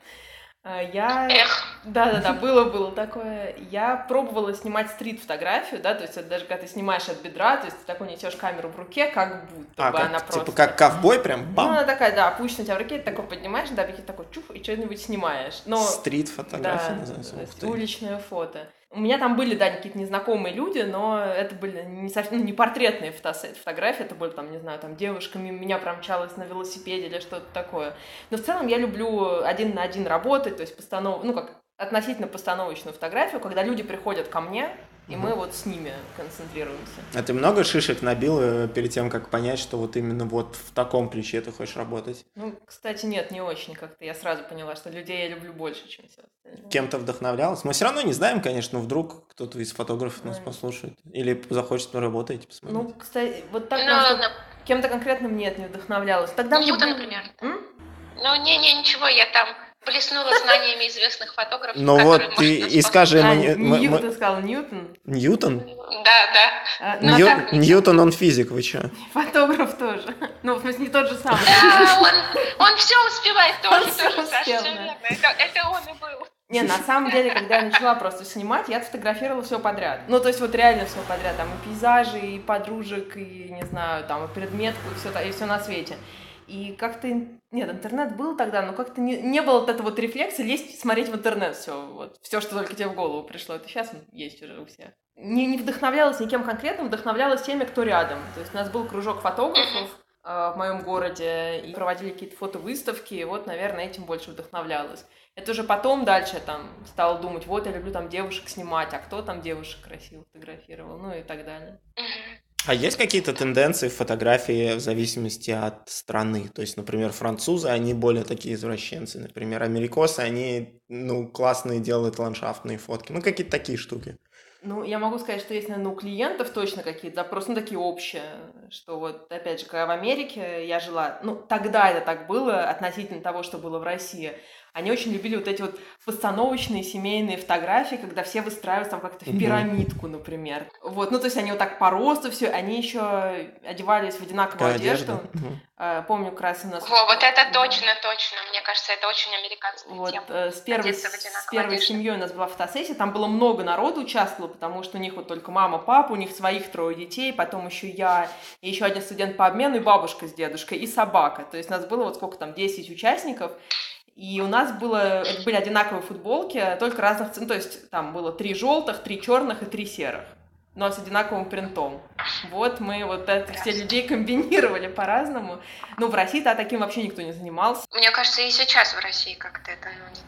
я... Эх, Да-да-да, было-было такое. Я пробовала снимать стрит-фотографию, да, то есть это даже когда ты снимаешь от бедра, то есть ты такой несешь камеру в руке, как будто А, бы как, она типа, просто... как ковбой прям, Ну, бам, она такая, да, опущена у тебя в руке, ты такой поднимаешь, да, такой чуф, и что-нибудь снимаешь. Но... стрит-фотография Да, называется. уличное фото. У меня там были, да, какие-то незнакомые люди, но это были не, совсем, ну, не портретные фотос- фотографии, это были там, не знаю, там девушка меня промчалась на велосипеде или что-то такое. Но в целом я люблю один на один работать, то есть постанов... ну как относительно постановочную фотографию, когда люди приходят ко мне, и мы вот с ними концентрируемся. А ты много шишек набил э, перед тем, как понять, что вот именно вот в таком ключе ты хочешь работать? Ну, кстати, нет, не очень как-то. Я сразу поняла, что людей я люблю больше, чем все остальное. Кем-то вдохновлялась? Мы все равно не знаем, конечно, но вдруг кто-то из фотографов нас Да. послушает. Или захочет поработать, посмотреть. Ну, кстати, вот так ну ладно. кем-то конкретным нет, не вдохновлялась. Тогда мне Ньютон, было- например. М? Ну, не-не, ничего, я там блеснула знаниями известных фотографов. Ну вот ты и скажи А, ему... не- мы- Нью- мы- сказал Ньютон. Ньютон? Да, да. А, Ну, Нью- так, Ньютон, он физик, вы чё? Фотограф тоже. Ну, в смысле, не тот же самый. Да, он, он все успевает тоже, Он тоже, Саша, да. верно. Это, это он и был. Не, на самом деле, когда я начала просто снимать, я фотографировала все подряд. Ну, то есть вот реально все подряд. Там и пейзажи, и подружек, и, не знаю, там, и предметку, и все, и все на свете. И как-то... Нет, интернет был тогда, но как-то не, не было вот этого вот рефлекса лезть, смотреть в интернет все, вот, все, что только тебе в голову пришло. Это сейчас есть уже у всех. Не, не вдохновлялась никем конкретным, вдохновлялась теми, кто рядом. То есть у нас был кружок фотографов э, в моем городе, и проводили какие-то фотовыставки, и вот, наверное, этим больше вдохновлялась. Это уже потом дальше там стала думать, вот я люблю там девушек снимать, а кто там девушек красиво фотографировал, ну и так далее. А есть какие-то тенденции в фотографии в зависимости от страны? То есть, например, французы, они более такие извращенцы. Например, америкосы, они, ну, классные делают ландшафтные фотки. Ну, какие-то такие штуки. Ну, я могу сказать, что есть, наверное, у клиентов точно какие-то запросы, ну, такие общие, что вот, опять же, когда в Америке я жила, ну, тогда это так было относительно того, что было в России, они очень любили вот эти вот постановочные семейные фотографии, когда все выстраиваются там как-то в пирамидку, например. Вот, ну, то есть они вот так по росту все, они еще одевались в одинаковую одежду. одежда. Мгм. А, Помню, как раз у нас... Во, вот это точно, точно. Мне кажется, это очень американская Вот, тема. э, с первой, с первой семьей у нас была фотосессия, там было много народу участвовало, потому что у них вот только мама, папа, у них своих трое детей, потом еще я, и еще один студент по обмену, и бабушка с дедушкой, и собака. То есть у нас было вот сколько там, 10 участников, и у нас было, это были одинаковые футболки, только разных цен, то есть там было три желтых, три черных и три серых, но с одинаковым принтом. Вот мы вот это все людей комбинировали по-разному. Ну, в России-то таким вообще никто не занимался. Мне кажется, и сейчас в России как-то это ну, не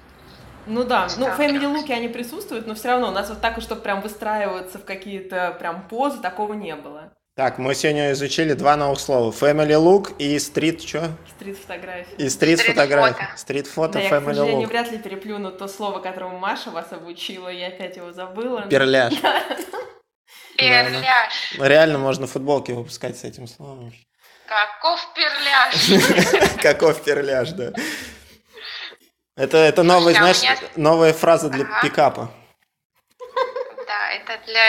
ну да, ну Да, family луки они присутствуют, но все равно у нас вот так, чтобы прям выстраиваться в какие-то прям позы, такого не было. Так, мы сегодня изучили два новых слова. Family look и стрит, что? Стрит фотографии. И стрит фотография. фото. Стрит фото, Да, я, к family сожалению, look. вряд ли переплюну то слово, которому Маша вас обучила, я опять его забыла. Перляж. Перляж. Реально можно футболки выпускать с этим словом. Каков перляж? Каков перляж, да. Это, это новая, знаешь, новая фраза для пикапа. Да, это для...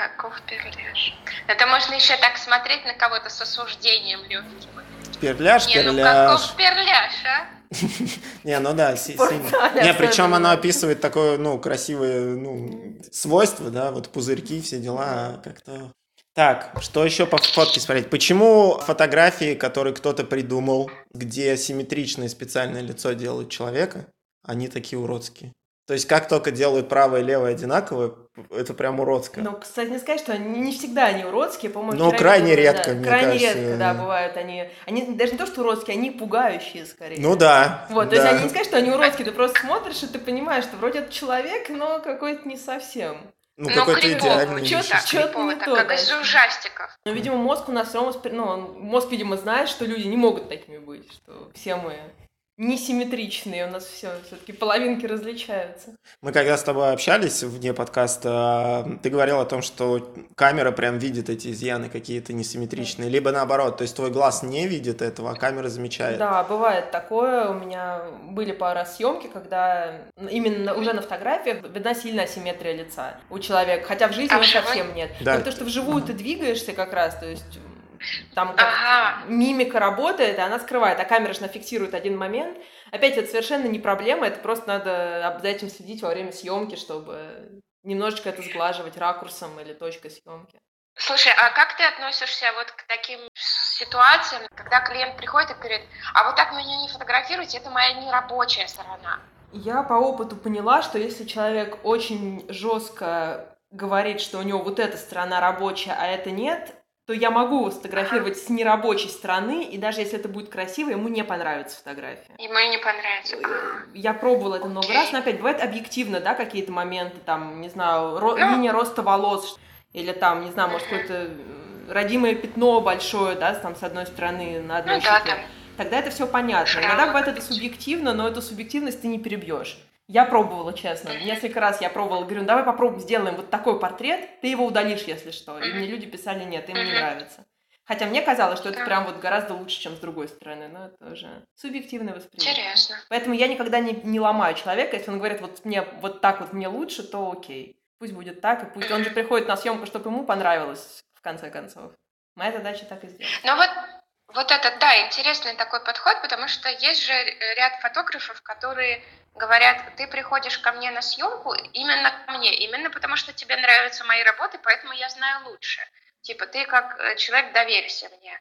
Каков перляж? Это можно еще так смотреть на кого-то с осуждением легким. Перляж, Не, ну перляж. каков перляж, а? Не, ну да. Не, причем оно описывает такое, ну, красивое, ну, свойство, да, вот пузырьки, все дела, а как-то... Так, что еще по фотке смотреть? Почему фотографии, которые кто-то придумал, где симметричное специальное лицо делают человека, они такие уродские? То есть как только делают правое и левое одинаковое, это прям уродское. Ну, кстати, не сказать, что они, не всегда они уродские, по-моему. Ну, крайне редко, да, мне Крайне кажется. редко, да, бывают они. Они даже не то, что уродские, они пугающие скорее. Ну да. Вот, то да. есть они не сказать, что они уродские, ты просто смотришь, и ты понимаешь, что вроде это человек, но какой-то не совсем. Ну, Ну, какой-то идеальный. чё-то крипово, не так, то, как из ужастиков. Но, видимо, мозг у нас все равно, ну, мозг, видимо, знает, что люди не могут такими быть, что все мы несимметричные, у нас все все-таки половинки различаются. Мы когда с тобой общались вне подкаста, ты говорил о том, что камера прям видит эти изъяны какие-то несимметричные, либо наоборот, то есть твой глаз не видит этого, а камера замечает. Да, бывает такое. У меня были пару раз съемки, когда именно уже на фотографиях видна сильная асимметрия лица у человека, хотя в жизни А его совсем нет. Да. Ну, потому что вживую ты двигаешься как раз, то есть там как Ага. мимика работает, и она скрывает, а камера же фиксирует один момент. Опять, это совершенно не проблема, это просто надо за этим следить во время съемки, чтобы немножечко это сглаживать ракурсом или точкой съемки. Слушай, а как ты относишься вот к таким ситуациям, когда клиент приходит и говорит, а вот так меня не фотографируйте, это моя нерабочая сторона. Я по опыту поняла, что если человек очень жестко говорит, что у него вот эта сторона рабочая, а это нет, то я могу сфотографировать с нерабочей стороны, и даже если это будет красиво, ему не понравится фотография. Ему не понравится. А, Я пробовала это много раз, но опять бывает объективно, да, какие-то моменты, там, не знаю, ро- Ну. линия роста волос, или там, не знаю, может, Мгм. какое-то э, родимое пятно большое, да, там, с одной стороны, на одной Ну да, щеке. там. Тогда это все понятно. Иногда бывает это субъективно, но эту субъективность ты не перебьешь. Я пробовала, честно. Несколько раз я пробовала, говорю, ну давай попробуем, сделаем вот такой портрет, ты его удалишь, если что. И мне люди писали, нет, им не нравится. Хотя мне казалось, что это прям вот гораздо лучше, чем с другой стороны, но это уже субъективное восприятие. Интересно. Поэтому я никогда не, не ломаю человека. Если он говорит, вот мне вот так вот мне лучше, то окей. Пусть будет так, и пусть он же приходит на съемку, чтобы ему понравилось, в конце концов. Моя задача так и сделать. Ну вот, вот это, да, интересный такой подход, потому что есть же ряд фотографов, которые говорят, ты приходишь ко мне на съемку именно ко мне, именно потому что тебе нравятся мои работы, поэтому я знаю лучше. Типа, ты как э, человек доверься мне.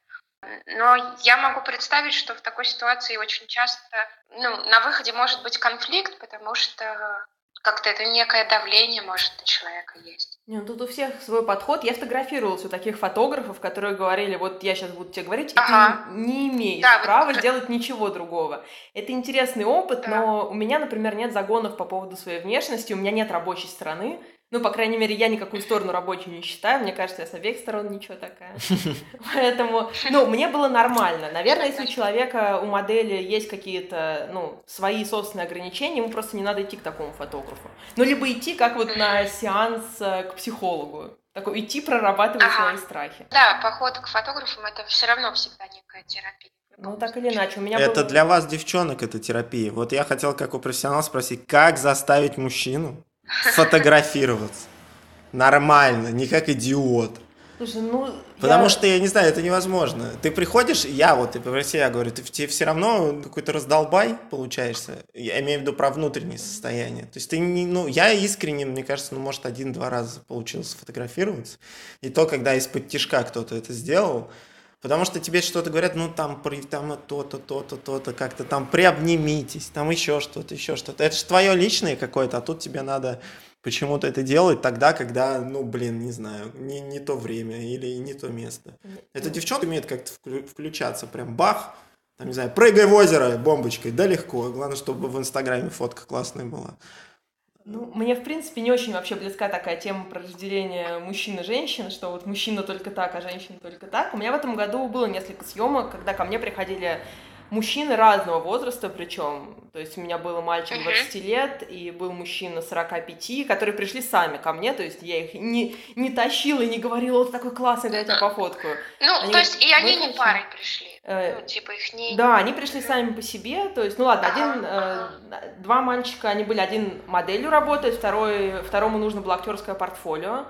Но я могу представить, что в такой ситуации очень часто ну, на выходе может быть конфликт, потому что как-то это некое давление, может, на человека есть. Не, ну тут у всех свой подход. Я фотографировалась у таких фотографов, которые говорили, вот я сейчас буду тебе говорить, и Ага. ты не имеешь Да, вот права это- сделать ничего другого. Это интересный опыт, Да. но у меня, например, нет загонов по поводу своей внешности, у меня нет рабочей стороны. Ну, по крайней мере, я никакую сторону рабочую не считаю. Мне кажется, я с обеих сторон ничего такая. Поэтому, ну, мне было нормально. Наверное, если у человека, у модели есть какие-то, ну, свои собственные ограничения, ему просто не надо идти к такому фотографу. Ну, либо идти как вот на сеанс э, к психологу. Такой идти прорабатывать Ага. свои страхи. Да, поход к фотографам это все равно всегда некая терапия. Ну, так или иначе. У меня Это было- для вас, девчонок, это терапия. Вот я хотел, как у профессионала, спросить, как заставить мужчину фотографироваться? Нормально, не как идиот. Слушай, ну... Потому я- что, я не знаю, это невозможно. Ты приходишь, я вот, ты про себя говорю, ты тебе все равно какой-то раздолбай получаешься. Я имею в виду про внутреннее состояние. То есть ты не, ну, я искренне, мне кажется, ну, может, один-два раза получилось сфотографироваться. И то, когда из-под тишка кто-то это сделал, Потому что тебе что-то говорят, ну там, при, там то-то, то-то, то-то, как-то там приобнимитесь, там еще что-то, еще что-то. Это же твое личное какое-то, а тут тебе надо почему-то это делать тогда, когда, ну, блин, не знаю, не, не то время или не то место. Эта девчонка умеет как-то включаться, прям бах, там, не знаю, прыгай в озеро бомбочкой, да легко. Главное, чтобы в Инстаграме фотка классная была. Ну, мне, в принципе, не очень вообще близка такая тема про разделение мужчин и женщин, что вот мужчина только так, а женщина только так. У меня в этом году было несколько съемок, когда ко мне приходили мужчины разного возраста причем. То есть у меня был мальчик 20 лет и был мужчина 45, которые пришли сами ко мне, то есть я их не, не тащила и не говорила, вот такой классный, дай я тебя пофоткаю. Ну, они, то есть и они не парой пришли? Э, ну, типа их не... Да, они пришли сами по себе, то есть, ну ладно, один, ага. э, два мальчика, они были, один моделью работает, второй, второму нужно было актерское портфолио,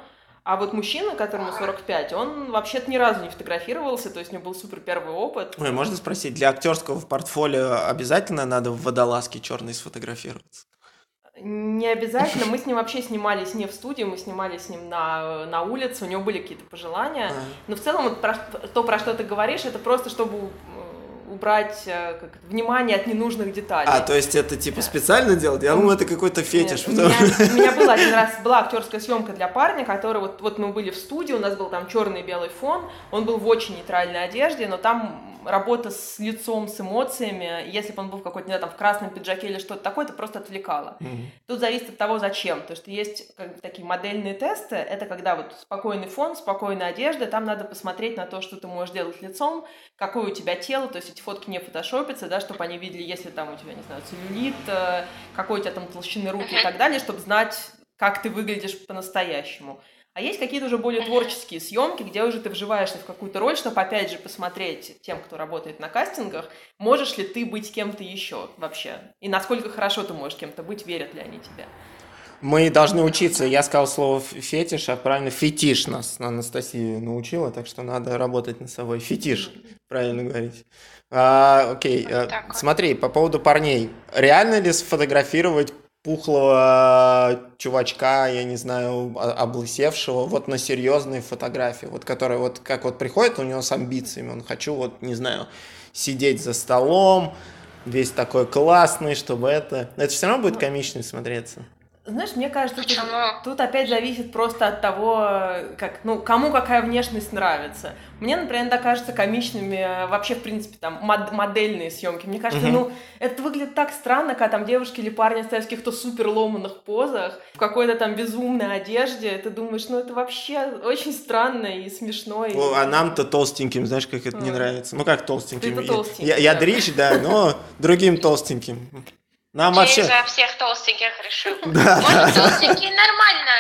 а вот мужчина, которому 45, он вообще-то ни разу не фотографировался, то есть у него был супер первый опыт. Ой, можно спросить, для актерского портфолио обязательно надо в водолазке черной сфотографироваться? Не обязательно. Мы с ним вообще снимались не в студии, мы снимали с ним на, на улице, у него были какие-то пожелания. А. Но в целом вот про, то, про что ты говоришь, это просто чтобы убрать э, как, внимание от ненужных деталей. А, то есть это типа специально делать? Я думал, это какой-то фетиш. Нет, потому... у, меня, у меня был один раз, была актерская съемка для парня, который вот, вот мы были в студии, у нас был там черный и белый фон, он был в очень нейтральной одежде, но там работа с лицом, с эмоциями, если бы он был в какой-то, не знаю, там, в красном пиджаке или что-то такое, это просто отвлекало. Mm-hmm. Тут зависит от того, зачем. То, что есть как бы, такие модельные тесты, это когда вот спокойный фон, спокойная одежда, там надо посмотреть на то, что ты можешь делать лицом, какое у тебя тело, то есть эти фотки не фотошопятся, да, чтобы они видели, если там у тебя, не знаю, целлюлит, э, какой у тебя там толщины руки и так далее, чтобы знать, как ты выглядишь по-настоящему. А есть какие-то уже более творческие съемки, где уже ты вживаешься в какую-то роль, чтобы опять же посмотреть тем, кто работает на кастингах, можешь ли ты быть кем-то еще вообще, и насколько хорошо ты можешь кем-то быть, верят ли они тебе. Мы должны учиться. Я сказал слово фетиш, а правильно фетиш нас Анастасия научила, так что надо работать над собой. Фетиш, правильно говорить. А, окей, а, смотри, по поводу парней. Реально ли сфотографировать пухлого чувачка, я не знаю, облысевшего, вот на серьезные фотографии, вот который вот как вот приходит у него с амбициями, он хочу вот, не знаю, сидеть за столом, весь такой классный, чтобы это... Это все равно будет ну, комично смотреться. Знаешь, мне кажется, тут, тут опять зависит просто от того, как, ну, кому какая внешность нравится. Мне, например, иногда кажется комичными э, вообще, в принципе, там, мод- модельные съемки. Мне кажется, угу. ну, это выглядит так странно, когда там девушки или парни стоят в каких-то супер ломаных позах, в какой-то там безумной одежде. Ты думаешь, ну, это вообще очень странно и смешно. И... О, а нам-то толстеньким, знаешь, как это а. не нравится. Ну, как толстеньким? Ты толстенький. Я, я, я дрищ, да, но другим толстеньким. Нам вообще... за всех толстеньких решил. Да. Он толстенький нормально.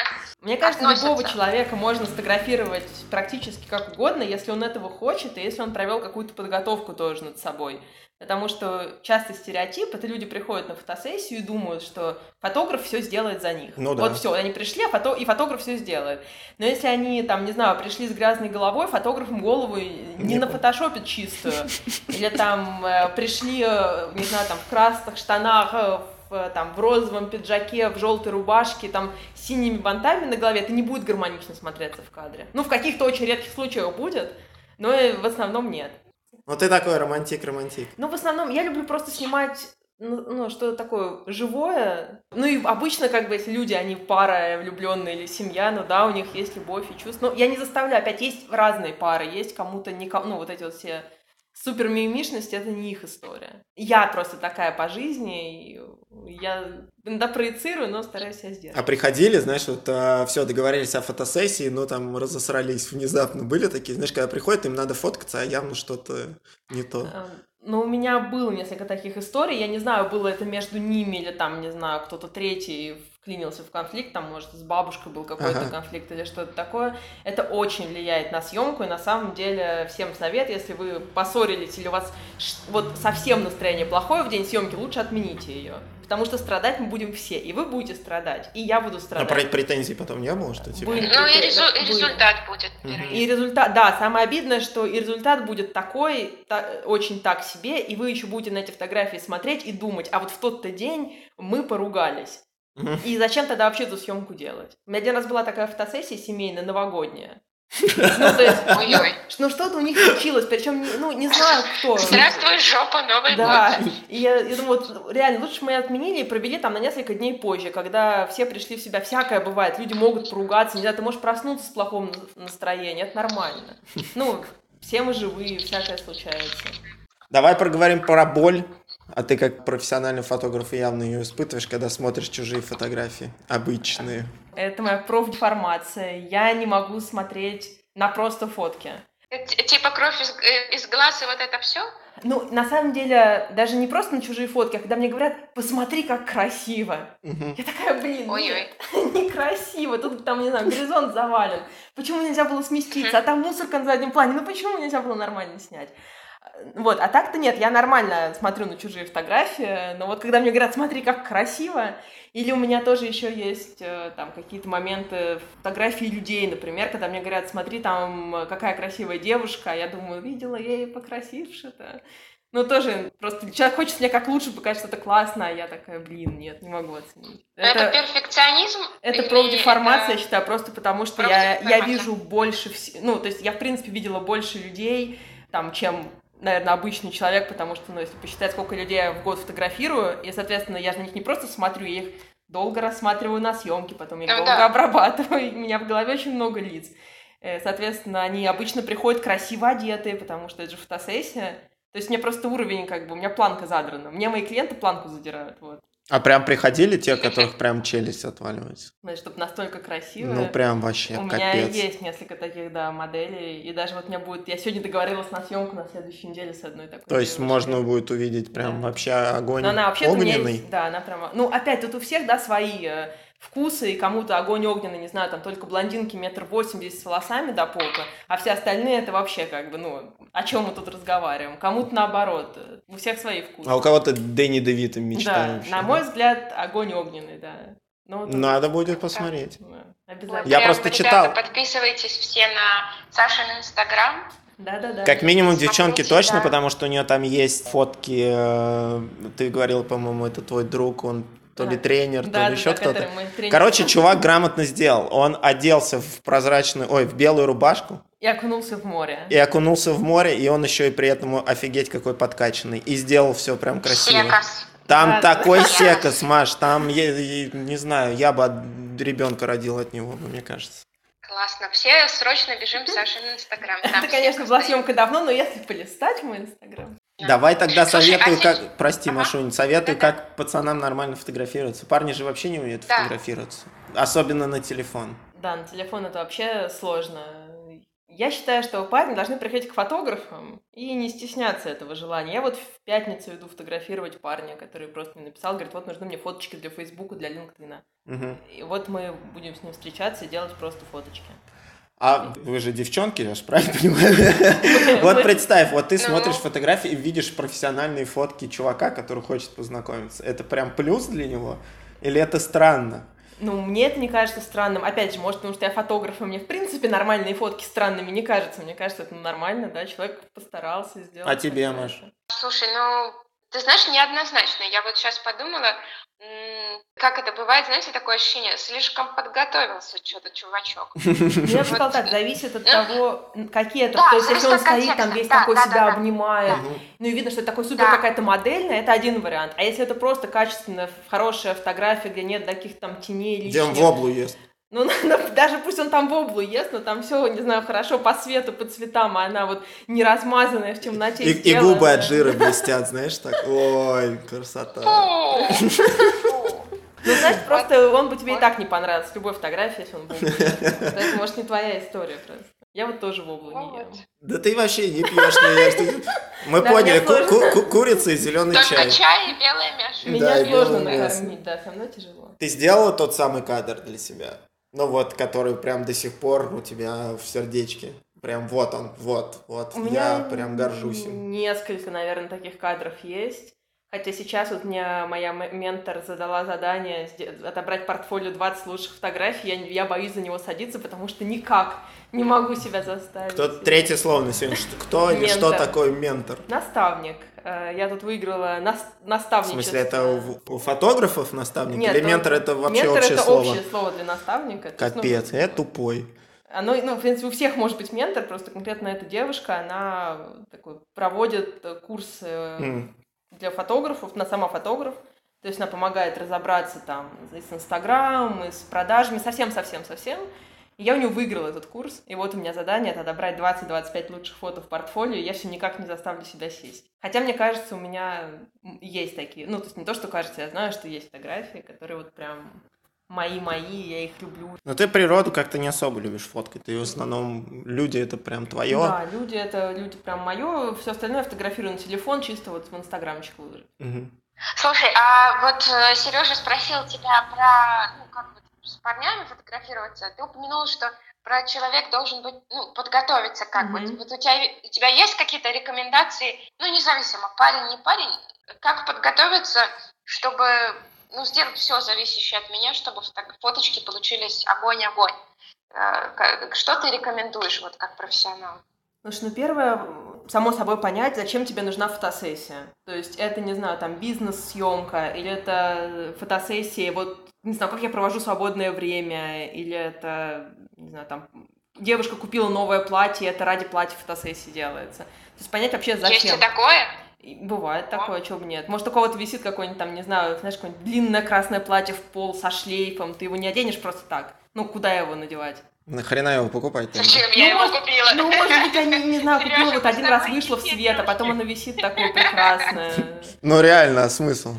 Мне кажется, относится. любого человека можно сфотографировать практически как угодно, если он этого хочет, и если он провел какую-то подготовку тоже над собой. Потому что часто стереотип, это люди приходят на фотосессию и думают, что фотограф все сделает за них. Ну, да. Вот все, они пришли, а фото... и фотограф все сделает. Но если они, там, не знаю, пришли с грязной головой, фотограф им голову не, на фотошопит чистую. Или там э, пришли, э, не знаю, там, в красных штанах, э, в, там, в розовом пиджаке, в желтой рубашке, там, с синими бантами на голове, это не будет гармонично смотреться в кадре. Ну, в каких-то очень редких случаях будет, но в основном нет. Ну, ты такой романтик-романтик. Ну, в основном, я люблю просто снимать ну, ну, что-то такое живое. Ну и обычно, как бы, если люди, они пара влюбленные или семья, ну да, у них есть любовь и чувства. Но я не заставляю, опять есть разные пары, есть кому-то не, ну вот эти вот все супер мимишность это не их история. Я просто такая по жизни, и я иногда проецирую, но стараюсь себя сделать. А приходили, знаешь, вот а, все, договорились о фотосессии, но там разосрались внезапно. Были такие, знаешь, когда приходят, им надо фоткаться, а явно что-то не то. Ну, у меня было несколько таких историй. Я не знаю, было это между ними или там, не знаю, кто-то третий вклинился в конфликт, там, может, с бабушкой был какой-то ага. конфликт или что-то такое. Это очень влияет на съемку, и на самом деле всем совет, если вы поссорились или у вас вот совсем настроение плохое в день съемки, лучше отмените ее. Потому что страдать мы будем все, и вы будете страдать, и я буду страдать. А претензий потом не было, что типа? Будет, ну и, резу и результат будет. И результат, да, самое обидное, что и результат будет такой, та, очень так себе, и вы еще будете на эти фотографии смотреть и думать, а вот в тот-то день мы поругались. И зачем тогда вообще эту съемку делать? У меня один раз была такая фотосессия семейная, новогодняя. Ну, то есть, ну что-то у них случилось, причем, ну, не знаю кто. Здравствуй, жопа, Новый да. год. И я, я думаю, вот, реально, лучше мы отменили и провели там на несколько дней позже, когда все пришли в себя. Всякое бывает, люди могут поругаться, не знаю, ты можешь проснуться с плохом настроением, это нормально. Ну, все мы живые, всякое случается. Давай проговорим про боль. А ты как профессиональный фотограф явно ее испытываешь, когда смотришь чужие фотографии, обычные. Это моя профдеформация. Я не могу смотреть на просто фотки. Типа кровь из, э, из глаз и вот это все? Ну, на самом деле, даже не просто на чужие фотки, а когда мне говорят, посмотри, как красиво. Мгм. Я такая, блин, Ой-ой. нет, некрасиво, тут там, не знаю, горизонт завален. Почему нельзя было сместиться? А там мусорка на заднем плане, ну почему нельзя было нормально снять? Вот, а так-то нет, я нормально смотрю на чужие фотографии, но вот когда мне говорят, смотри, как красиво, или у меня тоже еще есть э, там какие-то моменты фотографии людей, например, когда мне говорят, смотри, там какая красивая девушка, а я думаю, видела я ее покрасивше-то. Ну, тоже, просто человек хочет мне как лучше показать, что это классно, а я такая, блин, нет, не могу оценить. Это, перфекционизм? Это или профдеформация, я это- считаю, просто потому что я, я вижу больше всего, ну, то есть я, в принципе, видела больше людей, там, чем, наверное, обычный человек, потому что, ну, если посчитать, сколько людей я в год фотографирую, и, соответственно, я же на них не просто смотрю, я их долго рассматриваю на съемке, потом их Ну долго да. обрабатываю, у меня в голове очень много лиц. Э, Соответственно, они обычно приходят красиво одетые, потому что это же фотосессия. То есть мне просто уровень, как бы, у меня планка задрана. Мне мои клиенты планку задирают, вот. А прям приходили те, которых прям челюсть отваливается? Чтобы настолько красиво. Ну, прям вообще У меня капец. есть несколько таких, да, моделей. И даже вот у меня будет... Я сегодня договорилась на съемку на следующей неделе с одной такой То есть девушкой. можно будет увидеть прям Да. вообще огонь Но она меня огненный. есть- Да, она прямо... Ну, опять, тут у всех, да, свои э, вкусы, и кому-то огонь огненный, не знаю, там только блондинки метр восемьдесят с волосами до пола, а все остальные это вообще как бы, ну, о чем мы тут разговариваем? Кому-то наоборот, у всех свои вкусы. А у кого-то Дэнни Девита да, мечтающий. на мой взгляд, огонь огненный, да. Ну, вот Надо будет посмотреть. да, Вот обязательно. Я прям, просто ребята, читал. подписывайтесь все на Сашин Инстаграм. Да-да-да. Как минимум Смотрите, девчонки точно, да. потому что у нее там есть фотки. э, Ты говорил, по-моему, это твой друг, он то ли Да. тренер, то Да, ли да, еще да, кто-то. Короче, чувак грамотно сделал. Он оделся в прозрачную, ой, в белую рубашку И окунулся в море. и окунулся в море, и он еще и при этом офигеть какой подкачанный. И сделал все прям красиво. Секас. Там Да, да. такой секос, Маш, там, я- я не знаю, я бы ребенка родил от него, мне кажется. Классно. Все срочно бежим в Сашин Инстаграм. Это, конечно, была съемка давно, но если полистать мой инстаграм. Да. Давай тогда Слушай, советую, а как... сейчас- Прости, Ага. Машунь, советую, как пацанам нормально фотографироваться. Парни же вообще не умеют Да. фотографироваться. Особенно на телефон. Да, на телефон это вообще сложно. Я считаю, что парни должны приходить к фотографам и не стесняться этого желания. Я вот в пятницу иду фотографировать парня, который просто мне написал, говорит, вот нужны мне фоточки для Фейсбука, для LinkedIn. Мгм. И вот мы будем с ним встречаться и делать просто фоточки. А вы же девчонки, я же правильно понимаю? Вот представь, вот ты Ну. смотришь фотографии и видишь профессиональные фотки чувака, который хочет познакомиться. Это прям плюс для него? Или это странно? Ну, мне это не кажется странным. Опять же, может, потому что я фотограф, и мне, в принципе, нормальные фотки странными не кажутся. Мне кажется, это нормально, да, человек постарался сделать. А тебе, такое. Маш? Слушай, ну, ты знаешь, неоднозначно. Я вот сейчас подумала, как это бывает, знаете, такое ощущение, слишком подготовился что-то чувачок. Я бы сказала так, зависит от того, какие это. То есть, если он стоит, там весь такой себя обнимает, ну и видно, что это такой супер какая-то модельная, это один вариант. А если это просто качественная, хорошая фотография, где нет таких там теней Где он лишних, в облу ест. Ну, ну, даже пусть он там в облу ест, но там все, не знаю, хорошо по свету, по цветам, а она вот не размазанная в темноте. И, и губы от жира блестят, знаешь, так. Ой, красота. Ну, значит, просто он бы тебе и так не понравился, любой фотографии, если он ест. Это, может, не твоя история просто. Я вот тоже в облу не ем. Да ты вообще не пьешь, не ешь. ты- Мы поняли, курица и зеленый Только чай. чай и белая мяша. Меня сложно белое мясо. накормить, да, со мной тяжело. Ты сделала тот самый кадр для себя? Ну вот, который прям до сих пор у тебя в сердечке. Прям вот он, вот, вот. У Я прям горжусь им. несколько, наверное, таких кадров есть. Хотя сейчас вот мне моя ментор задала задание отобрать портфолио 20 лучших фотографий. Я, я боюсь за него садиться, потому что никак не могу себя заставить. Кто третье слово на сегодня? Кто или что такое ментор? Наставник. Э, Я тут выиграла нас- В наставничество. смысле, это у, у фотографов наставник? Нет, или ментор это вообще Ментор общее это слово? общее слово для наставника. Есть, ну, Капец, я тупой. Оно, ну, в принципе, у всех может быть ментор, просто конкретно эта девушка, она такой проводит курс mm. для фотографов, она сама фотограф, то есть она помогает разобраться там с Инстаграм, и с продажами, совсем-совсем-совсем. И я у нее выиграла этот курс, и вот у меня задание — это отобрать 20-25 лучших фото в портфолио, и я все никак не заставлю себя сесть. Хотя, мне кажется, у меня есть такие, ну, то есть не то, что кажется, я знаю, что есть фотографии, которые вот прям мои-мои, я их люблю. Но ты природу как-то не особо любишь фоткать, ты в основном люди это прям твое. Да, люди это люди прям мое, все остальное фотографирую на телефон, чисто вот в инстаграмчик выложить. Угу. Слушай, а вот э, Сережа спросил тебя про, ну, как вот с парнями фотографироваться. Ты упомянул, что про человек должен быть, ну, подготовиться как mm-hmm. вот. Вот у тебя, у тебя есть какие-то рекомендации, ну, независимо, парень, не парень, как подготовиться, чтобы, ну, сделать все зависящее от меня, чтобы фоточки получились огонь-огонь. Э, что ты рекомендуешь, вот как профессионал? Ну что, ну, первое, само собой понять, зачем тебе нужна фотосессия. То есть это, не знаю, там бизнес-съемка, или это фотосессия, вот, не знаю, как я провожу свободное время, или это, не знаю, там, девушка купила новое платье, это ради платья фотосессии делается. То есть понять вообще зачем. Есть и такое? Бывает О. такое, чего бы нет. Может, у кого-то висит какой-нибудь там, не знаю, знаешь, какое-нибудь длинное красное платье в пол со шлейфом, ты его не оденешь просто так. Ну, куда его надевать? Нахрена его покупать? Зачем я ну, его может, купила? Ну, может быть, я не, не знаю, купила, вот один раз вышло в свет, а потом оно висит такое прекрасное. Ну, реально, а смысл?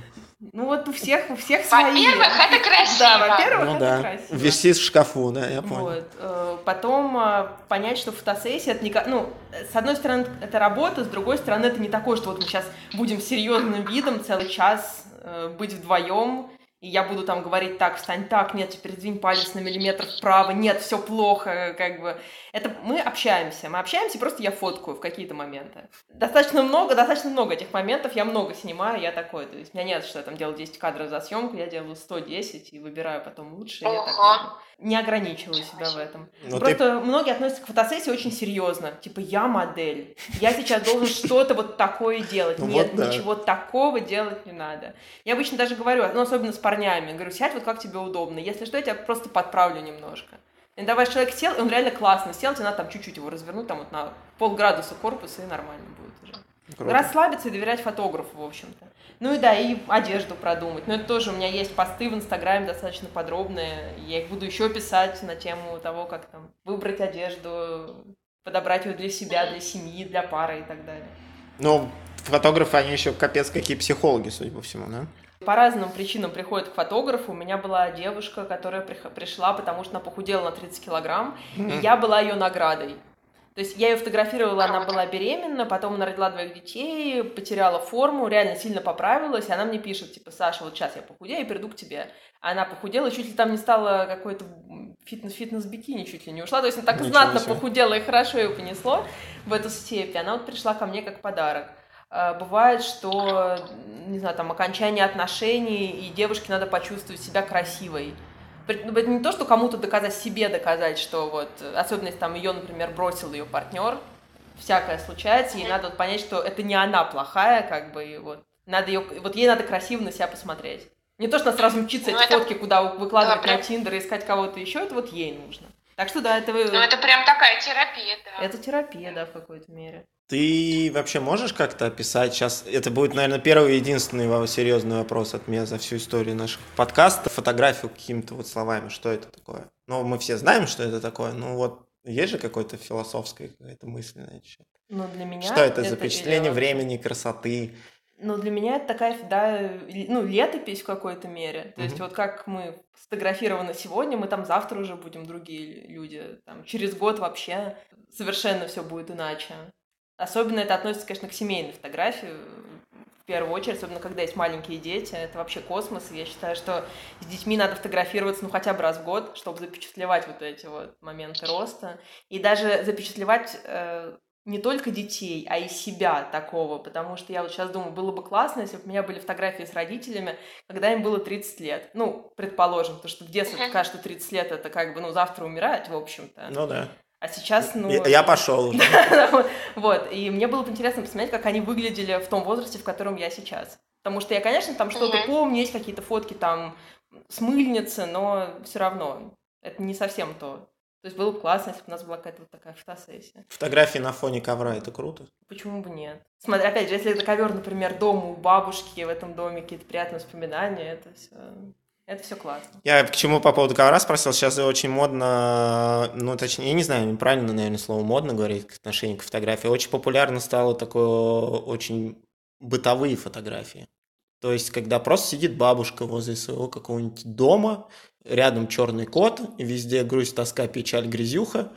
Ну вот у всех, у всех свои. Во-первых, это красиво. Да, во-первых, ну, это да. красиво. Висит в шкафу, да, я понял. Вот. Э, потом э, понять, что фотосессия, это не, ну, с одной стороны, это работа, с другой стороны, это не такое, что вот мы сейчас будем серьезным видом целый час э, быть вдвоем и я буду там говорить так, встань так, нет, теперь сдвинь палец на миллиметр вправо, нет, все плохо, как бы. Это мы общаемся, мы общаемся, просто я фоткаю в какие-то моменты. Достаточно много, достаточно много этих моментов, я много снимаю, я такой, то есть у меня нет, что я там делаю 10 кадров за съемку, я делаю 110 и выбираю потом лучше. Я так, не ограничиваю себя в этом. Но ну, Просто ты... многие относятся к фотосессии очень серьезно. Типа, я модель. Я сейчас должен что-то вот такое делать. Ну, Нет, ничего такого делать не надо. Я обычно даже говорю, ну, особенно с парнями, говорю, сядь вот как тебе удобно. Если что, я тебя просто подправлю немножко. И давай человек сел, и он реально классно сел, тебе надо там чуть-чуть его развернуть, там вот на полградуса корпуса, и нормально будет уже. Круто. Расслабиться и доверять фотографу, в общем-то. Ну и да, и одежду продумать. Но это тоже у меня есть посты в Инстаграме достаточно подробные. Я их буду еще писать на тему того, как там выбрать одежду, подобрать ее для себя, для семьи, для пары и так далее. Ну, фотографы, они еще капец какие психологи, судя по всему, да? По разным причинам приходят к фотографу. У меня была девушка, которая пришла, потому что она похудела на 30 килограмм, mm-hmm. и я была ее наградой. То есть я ее фотографировала, она была беременна, потом она родила двоих детей, потеряла форму, реально сильно поправилась, и она мне пишет, типа, Саша, вот сейчас я похудею и приду к тебе. Она похудела, чуть ли там не стала какой-то фитнес, фитнес-бикини, чуть ли не ушла. То есть она так Ничего знатно себе. похудела и хорошо ее понесло в эту степь. Она вот пришла ко мне как подарок. А, бывает, что, не знаю, там, окончание отношений, и девушке надо почувствовать себя красивой. Ну, это не то, что кому-то доказать, себе доказать, что вот, особенно там ее, например, бросил ее партнер, всякое случается, ей надо вот понять, что это не она плохая, как бы, и вот, надо ее, вот ей надо красиво на себя посмотреть. Не то, что она сразу мчится ну, эти это... фотки, куда выкладывать да, на Тиндер и искать кого-то еще, это вот ей нужно. Так что да, это... Ну, это прям такая терапия, да. Это терапия, да, в какой-то мере. Ты вообще можешь как-то описать, сейчас это будет, наверное, первый и единственный серьезный вопрос от меня за всю историю наших подкастов, фотографию какими-то вот словами, что это такое? Ну, мы все знаем, что это такое, ну вот есть же какой-то философская какая-то мысль на это? Ну, для меня... Что это, это запечатление времени, красоты? Ну, для меня это такая, да, ну, летопись в какой-то мере. То mm-hmm. есть вот как мы сфотографированы сегодня, мы там завтра уже будем другие люди. Там, через год вообще совершенно все будет иначе. Особенно это относится, конечно, к семейной фотографии, в первую очередь, особенно когда есть маленькие дети, это вообще космос, и я считаю, что с детьми надо фотографироваться, ну, хотя бы раз в год, чтобы запечатлевать вот эти вот моменты роста, и даже запечатлевать э, не только детей, а и себя такого, потому что я вот сейчас думаю, было бы классно, если бы у меня были фотографии с родителями, когда им было 30 лет. Ну, предположим, потому что в детстве uh-huh. кажется, что 30 лет это как бы, ну, завтра умирать, в общем-то. Ну да. А сейчас, ну... Я, я пошел. Вот, и мне было бы интересно посмотреть, как они выглядели в том возрасте, в котором я сейчас. Потому что я, конечно, там что-то помню, есть какие-то фотки там с мыльницы, но все равно это не совсем то. То есть было бы классно, если бы у нас была какая-то вот такая фотосессия. Фотографии на фоне ковра, это круто. Почему бы нет? Смотри, опять же, если это ковер, например, дома у бабушки, в этом доме какие-то приятные воспоминания, это все это все классно. Я к чему по поводу ковра спросил. Сейчас очень модно, ну, точнее, я не знаю, правильно, наверное, слово модно говорить к отношению к фотографии. Очень популярно стало такое очень бытовые фотографии. То есть, когда просто сидит бабушка возле своего какого-нибудь дома, рядом черный кот, везде грусть, тоска, печаль, грязюха,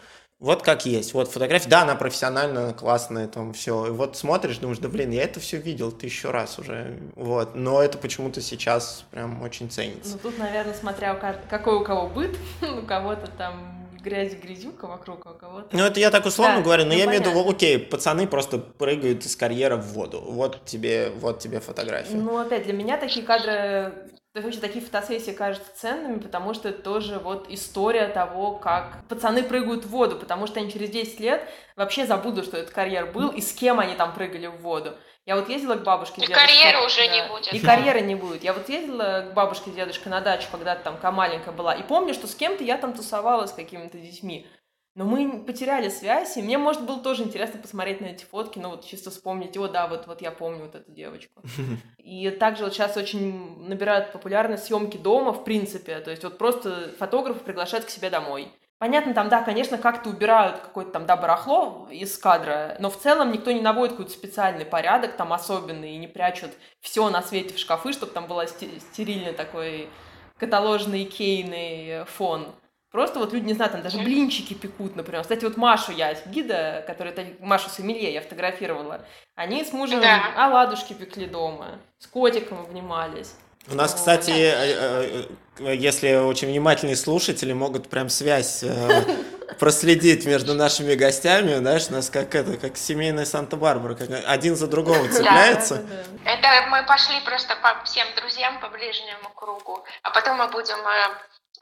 вот как есть. Вот фотография, да, она профессиональная, классная, там все. И вот смотришь, думаешь, да блин, я это все видел тысячу раз уже. Вот. Но это почему-то сейчас прям очень ценится. Ну тут, наверное, смотря какой у кого быт, у кого-то там грязь, грязюка вокруг, а кого-то... Ну, это я так условно да, говорю, но ну, я понятно. имею в виду, окей, пацаны просто прыгают из карьера в воду. Вот тебе, вот тебе фотография. Ну, опять, для меня такие кадры вообще такие фотосессии кажутся ценными, потому что это тоже вот история того, как пацаны прыгают в воду, потому что они через 10 лет вообще забудут, что этот карьер был и с кем они там прыгали в воду. Я вот ездила к бабушке и карьеры уже да, не будет. И карьеры не будет. Я вот ездила к бабушке с дедушкой на дачу, когда там маленькая была, и помню, что с кем-то я там тусовалась с какими-то детьми. Но мы потеряли связь, и мне, может, было тоже интересно посмотреть на эти фотки, ну вот чисто вспомнить, о, да, вот, вот я помню вот эту девочку. И также вот сейчас очень набирают популярность съемки дома, в принципе, то есть вот просто фотографы приглашают к себе домой. Понятно, там, да, конечно, как-то убирают какое-то там, да, барахло из кадра, но в целом никто не наводит какой-то специальный порядок там особенный и не прячут все на свете в шкафы, чтобы там был стерильный такой каталожный кейный фон. Просто вот люди, не знаю, там даже блинчики пекут, например. Кстати, вот Машу я, гида, которая, Машу Сомелье я фотографировала, они с мужем да. оладушки пекли дома, с котиком обнимались. У нас, кстати, э, э, если очень внимательные слушатели могут прям связь э, проследить между нашими гостями, знаешь, у нас как это, как семейная Санта-Барбара, как один за другого цепляется. Это мы пошли просто по всем друзьям, по ближнему кругу, а потом мы будем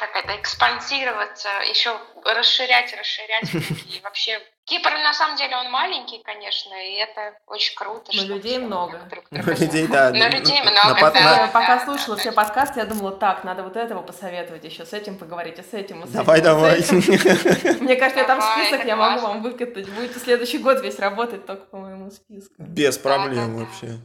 как это, экспансироваться, еще расширять, расширять. И вообще, Кипр, на самом деле, он маленький, конечно, и это очень круто. Но людей много. Но людей, да. Но людей много, да. Пока слушала все подкасты, я думала, так, надо вот этого посоветовать, еще с этим поговорить, и с этим, и с Давай, давай. Мне кажется, там список я могу вам выкатать. Будете следующий год весь работать только по моему списку. Без проблем вообще.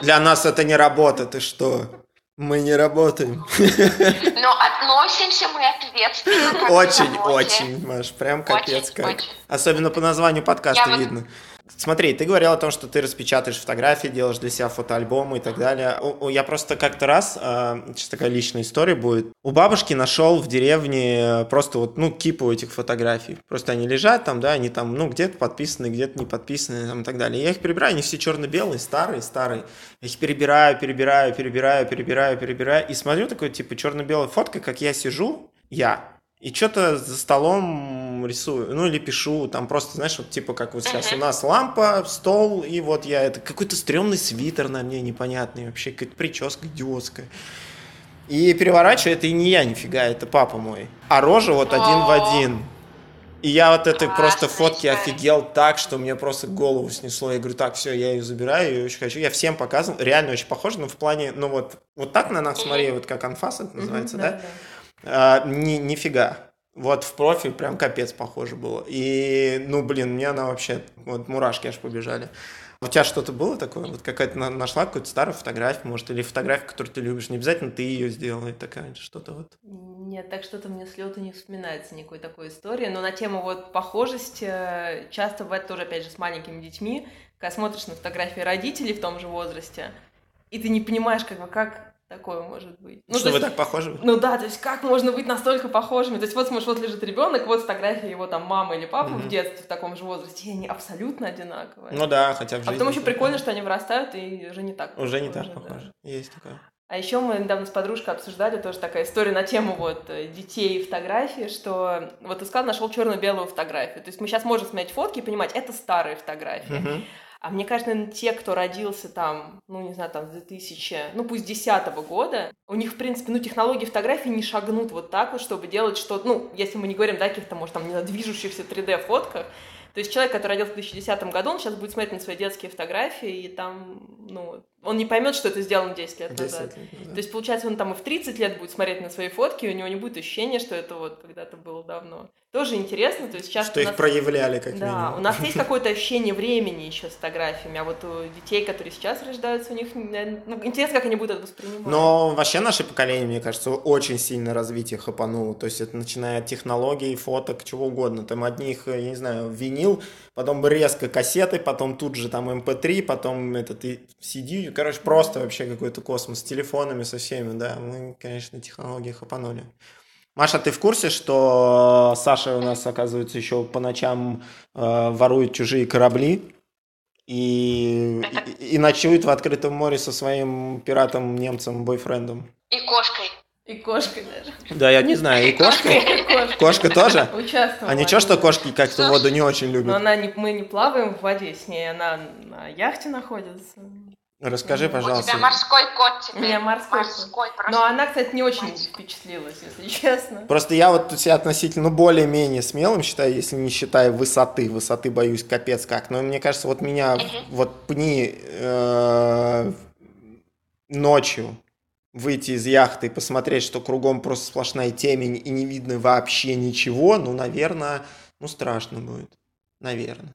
Для нас это не работа, ты что? Мы не работаем. Но относимся мы ответственно. Очень, очень, Маш, прям капец очень, как. Очень. Особенно по названию подкаста Я видно. Вот Смотри, ты говорил о том, что ты распечатаешь фотографии, делаешь для себя фотоальбомы и так далее. Я просто как-то раз, а, сейчас такая личная история будет, у бабушки нашел в деревне просто вот, ну, кипу этих фотографий. Просто они лежат там, да, они там, ну, где-то подписаны, где-то не подписаны там, и так далее. Я их перебираю, они все черно-белые, старые, старые. Я их перебираю, перебираю, перебираю, перебираю, перебираю. И смотрю такой, типа, черно-белая фотка, как я сижу, я, и что-то за столом рисую, ну или пишу, там просто, знаешь, вот типа как вот сейчас uh-huh. у нас лампа, стол, и вот я, это какой-то стрёмный свитер на мне непонятный, вообще какая-то прическа идиотская. И переворачиваю, это и не я нифига, это папа мой. А рожа вот один в один. И я вот этой просто фотки офигел так, что мне просто голову снесло. Я говорю, так, все, я ее забираю, я очень хочу. Я всем показывал, реально очень похоже, но в плане, ну вот, вот так на нас смотри, вот как анфас это называется, да? А, ни, нифига. Вот в профиль прям капец похоже было. И, ну, блин, мне она вообще, вот мурашки аж побежали. У тебя что-то было такое? Вот какая-то нашла какую-то старую фотографию, может, или фотографию, которую ты любишь. Не обязательно ты ее сделала, и такая что-то вот. Нет, так что-то мне с лету не вспоминается никакой такой истории. Но на тему вот похожести э, часто бывает тоже, опять же, с маленькими детьми, когда смотришь на фотографии родителей в том же возрасте, и ты не понимаешь, как бы, как такое может быть. Ну, что вы есть, так похожи? Ну да, то есть как можно быть настолько похожими? То есть вот смотришь, вот лежит ребенок, вот фотография его там мамы или папы mm-hmm. в детстве в таком же возрасте, и они абсолютно одинаковые. Ну да, хотя в жизни. А потом еще прикольно, что они вырастают и уже не так Уже похожи, не так похожи, да. есть такое. А еще мы недавно с подружкой обсуждали тоже такая история на тему вот э, детей и фотографии, что вот искал, нашел черно-белую фотографию. То есть мы сейчас можем смотреть фотки и понимать, это старые фотографии. Uh-huh. А мне кажется, наверное, те, кто родился там, ну, не знаю, там, с 2000, ну, пусть 10 года, у них, в принципе, ну, технологии фотографии не шагнут вот так вот, чтобы делать что-то, ну, если мы не говорим, да, каких-то, может, там, не знаю, движущихся 3D-фотках, то есть человек, который родился в 2010 году, он сейчас будет смотреть на свои детские фотографии, и там, ну, он не поймет, что это сделано 10 лет 10 назад. лет назад. То есть, получается, он там и в 30 лет будет смотреть на свои фотки, и у него не будет ощущения, что это вот когда-то было давно. Тоже интересно, то есть сейчас Что у их нас- проявляли, как Да, минимум. у нас есть какое-то ощущение времени еще с фотографиями, а вот у детей, которые сейчас рождаются, у них, ну, интересно, как они будут это воспринимать. Но вообще наше поколение, мне кажется, очень сильно развитие хапануло. То есть это начиная от технологий, фоток, чего угодно. Там одних, я не знаю, винил, потом резко кассеты, потом тут же там MP3, потом этот CD. Короче, просто вообще какой-то космос с телефонами, со всеми, да. Мы, конечно, технологии хапанули. Маша, ты в курсе, что Саша у нас, оказывается, еще по ночам э, ворует чужие корабли и, и, и ночует в открытом море со своим пиратом-немцем-бойфрендом? И кошкой. И кошкой даже. Да, я не знаю, и кошка? И кошка. Кошка тоже? Участвовала. А ничего, что кошки как-то воду не очень Но любят? она не, мы не плаваем в воде с ней, она на яхте находится. Расскажи, тебя У пожалуйста. тебя морской кот теперь. меня морской. Морской. Но она, кстати, не очень впечатлилась, если честно. Просто я вот себя относительно ну, более-менее смелым считаю, если не считая высоты. Высоты боюсь капец как. Но мне кажется, вот меня вот пни э, ночью выйти из яхты и посмотреть, что кругом просто сплошная темень и не видно вообще ничего, ну, наверное, ну, страшно будет. Наверное.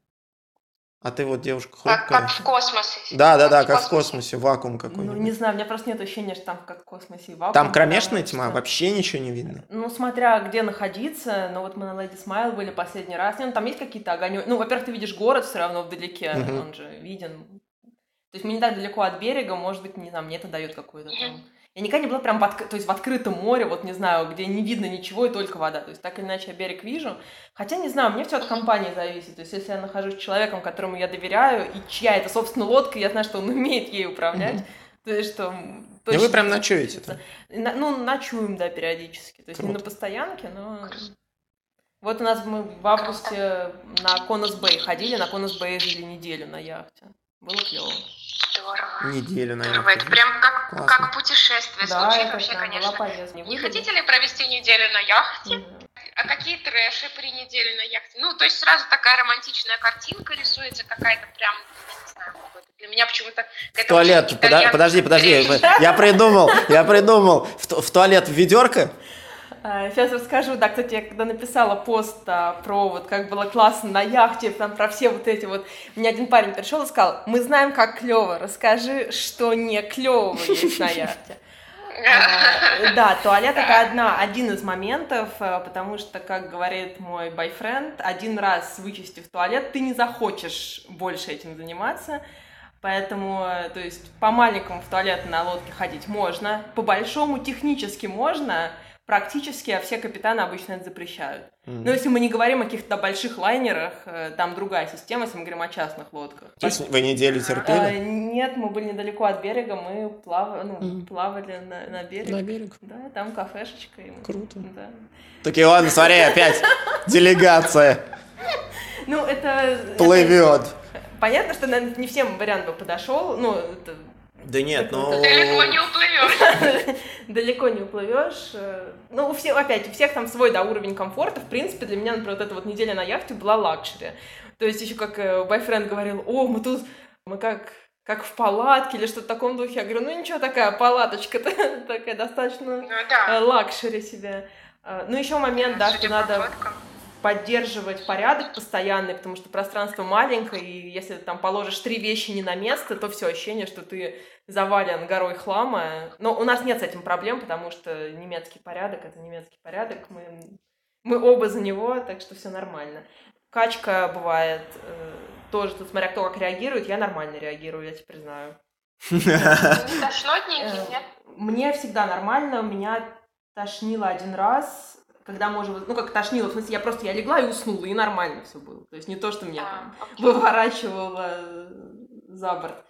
А ты вот девушка Как, хрупкая. как в космосе. Да, да, да, как в космосе, вакуум Ну, какой-нибудь. не знаю, у меня просто нет ощущения, что там как в космосе и вакуум. Там кромешная тьма, что- вообще ничего не видно. Ну, смотря где находиться, но вот мы на Леди Смайл были последний раз, не, ну, там есть какие-то огонек. Ну, во-первых, ты видишь город все равно вдалеке, Мгм. он же виден. То есть мы не так далеко от берега, может быть, не знаю, мне это дает какой-то там... Я никогда не была прям в, отк- то есть в открытом море, вот не знаю, где не видно ничего и только вода. То есть так или иначе я берег вижу. Хотя, не знаю, мне все от компании зависит. То есть если я нахожусь с человеком, которому я доверяю, и чья это, собственно, лодка, я знаю, что он умеет ей управлять. То есть что... м, И вы точно прям не ночуете случится. На- ну, ночуем, да, периодически. То есть не Круто. на постоянке, но... Вот у нас мы в августе на Конус Бэй ходили, на Конус Бэй жили неделю на яхте. Было клево. Здорово. Неделю, Здорово. наверное. Это прям как, Классно. как путешествие. Да, Звучит это вообще, прям конечно. Не хотите ли провести неделю на яхте? Мгм. А какие трэши при неделе на яхте? Ну, то есть сразу такая романтичная картинка рисуется, какая-то прям, я не знаю, какой-то. Для меня почему-то... В туалет, подожди, подожди, я придумал, я придумал. В, ту- в туалет в ведерко? Сейчас расскажу, да, кстати, я когда написала пост а, про вот как было классно на яхте, там про все вот эти вот, мне один парень пришел и сказал, мы знаем, как клево, расскажи, что не клево есть на яхте. А, Да, туалет это одна, один из моментов, а, потому что, как говорит мой бойфренд, один раз вычистив туалет, ты не захочешь больше этим заниматься. Поэтому, э, то есть, по маленькому в туалет на лодке ходить можно, по большому технически можно, практически, а все капитаны обычно это запрещают. Но если мы не говорим о каких-то больших лайнерах, э, там другая система, если мы говорим о частных лодках. То есть вы неделю терпели? Нет, мы были недалеко от берега, мы плава- ну, Мгм. плавали на, на берег. На берег. Да, там кафешечка. и мы- Круто. Да. Такие, ладно, смотри, опять делегация Ну, это... это- плывет. Понятно, что, наверное, не всем вариант бы подошел. Ну, это Да нет, ну... Далеко не уплывешь. далеко не уплывешь. Э, Ну, у всех, опять, у всех там свой, да, уровень комфорта. В принципе, для меня, например, вот эта вот неделя на яхте была luxury. То есть еще как э, бойфренд говорил, о, мы тут, мы как как в палатке или что-то в таком духе. Я говорю, ну ничего, такая палаточка такая достаточно Ну э, да. luxury себе. Э, Ну, еще момент, да, что надо фоткам. Поддерживать порядок постоянный, потому что пространство маленькое, и если ты там положишь три вещи не на место, то все ощущение, что ты завален горой хлама. Но у нас нет с этим проблем, потому что немецкий порядок это немецкий порядок. Мы, мы оба за него, так что все нормально. Качка бывает э, тоже, тут смотря кто как реагирует, я нормально реагирую, я теперь знаю. Не тошнотненький, Э, нет? Мне всегда нормально, меня тошнило один раз, когда уже, ну как тошнило, в смысле, я просто, я легла и уснула, и нормально все было. То есть не то, что меня там А, окей. выворачивало э, за борт.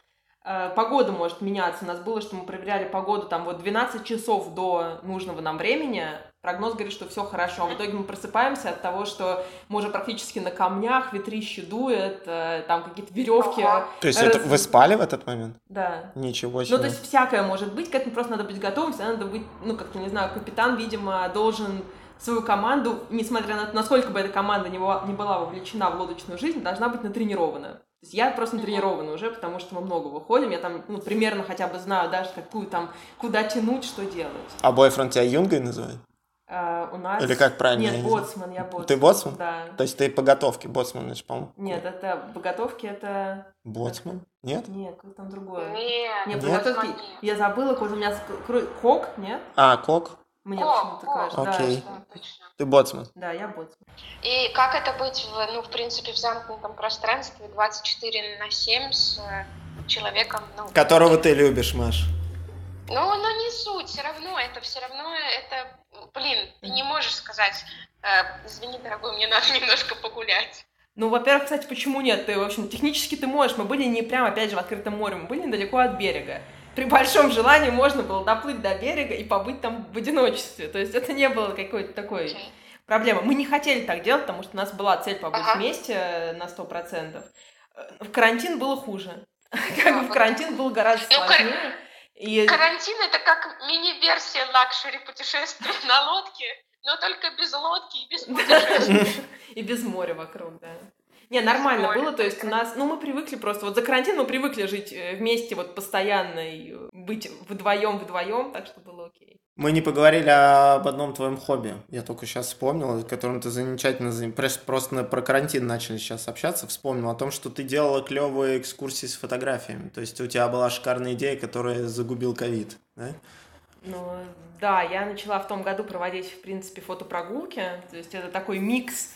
Э, Погода может меняться. У нас было, что мы проверяли погоду там вот 12 часов до нужного нам времени. Прогноз говорит, что все хорошо. А в итоге мы просыпаемся от того, что мы уже практически на камнях, ветрище дует, э, там какие-то веревки. Ага. То есть это раз- вы спали в этот момент? Да. Ничего Ну, себе. то есть всякое может быть, к этому просто надо быть готовым, всегда надо быть, ну, как-то, не знаю, капитан, видимо, должен свою команду, несмотря на то, насколько бы эта команда не была, не была вовлечена в лодочную жизнь, должна быть натренирована. То есть я просто натренирована уже, потому что мы много выходим, я там, ну, примерно хотя бы знаю даже, какую там, куда тянуть, что делать. А бойфренд тебя Юнгой называет? А, у нас... Или как правильно? я Нет, не знаю. боцман, я боцман. Ты боцман? Да. То есть ты по готовке боцман, значит, по-моему? Нет, это по готовке это... Боцман? Нет? Нет, там другое. Нет, Нет, по Нет? готовке... смотри. Я забыла, какой у меня... Кок, нет? А, кок? Мне почему-то кажется. Да, Окей. что- Точно. Ты боцман. Да, я боцман. И как это быть, в, ну, в принципе, в замкнутом пространстве 24 на 7 с э, человеком, ну, Которого ты любишь, Маш. Ну, ну не суть, все равно, это все равно, это, блин, ты не можешь сказать, э, извини, дорогой, мне надо немножко погулять. Ну, во-первых, кстати, почему нет? Ты, в общем, технически ты можешь. Мы были не прямо, опять же, в открытом море, мы были недалеко от берега. При большом желании можно было доплыть до берега и побыть там в одиночестве. То есть это не было какой-то такой Окей. проблемы. Мы не хотели так делать, потому что у нас была цель побыть Ага. вместе э, на 100%. Э, В карантин было хуже. Как бы в вот. карантин был гораздо Ну, сложнее. И Карантин это как мини-версия luxury путешествия на лодке, но только без лодки и без путешествий. И без моря вокруг, да. Не, нормально было, то есть у нас, ну, мы привыкли просто, вот за карантин мы привыкли жить э, вместе вот постоянно и э, быть вдвоем вдвоем, так что было окей. Мы не поговорили об одном твоем хобби. Я только сейчас вспомнил, которым ты замечательно... Просто на- про карантин начали сейчас общаться. Вспомнил о том, что ты делала клевые экскурсии с фотографиями. То есть у тебя была шикарная идея, которая загубил ковид. Да? Ну, да, я начала в том году проводить, в принципе, фотопрогулки, то есть это такой микс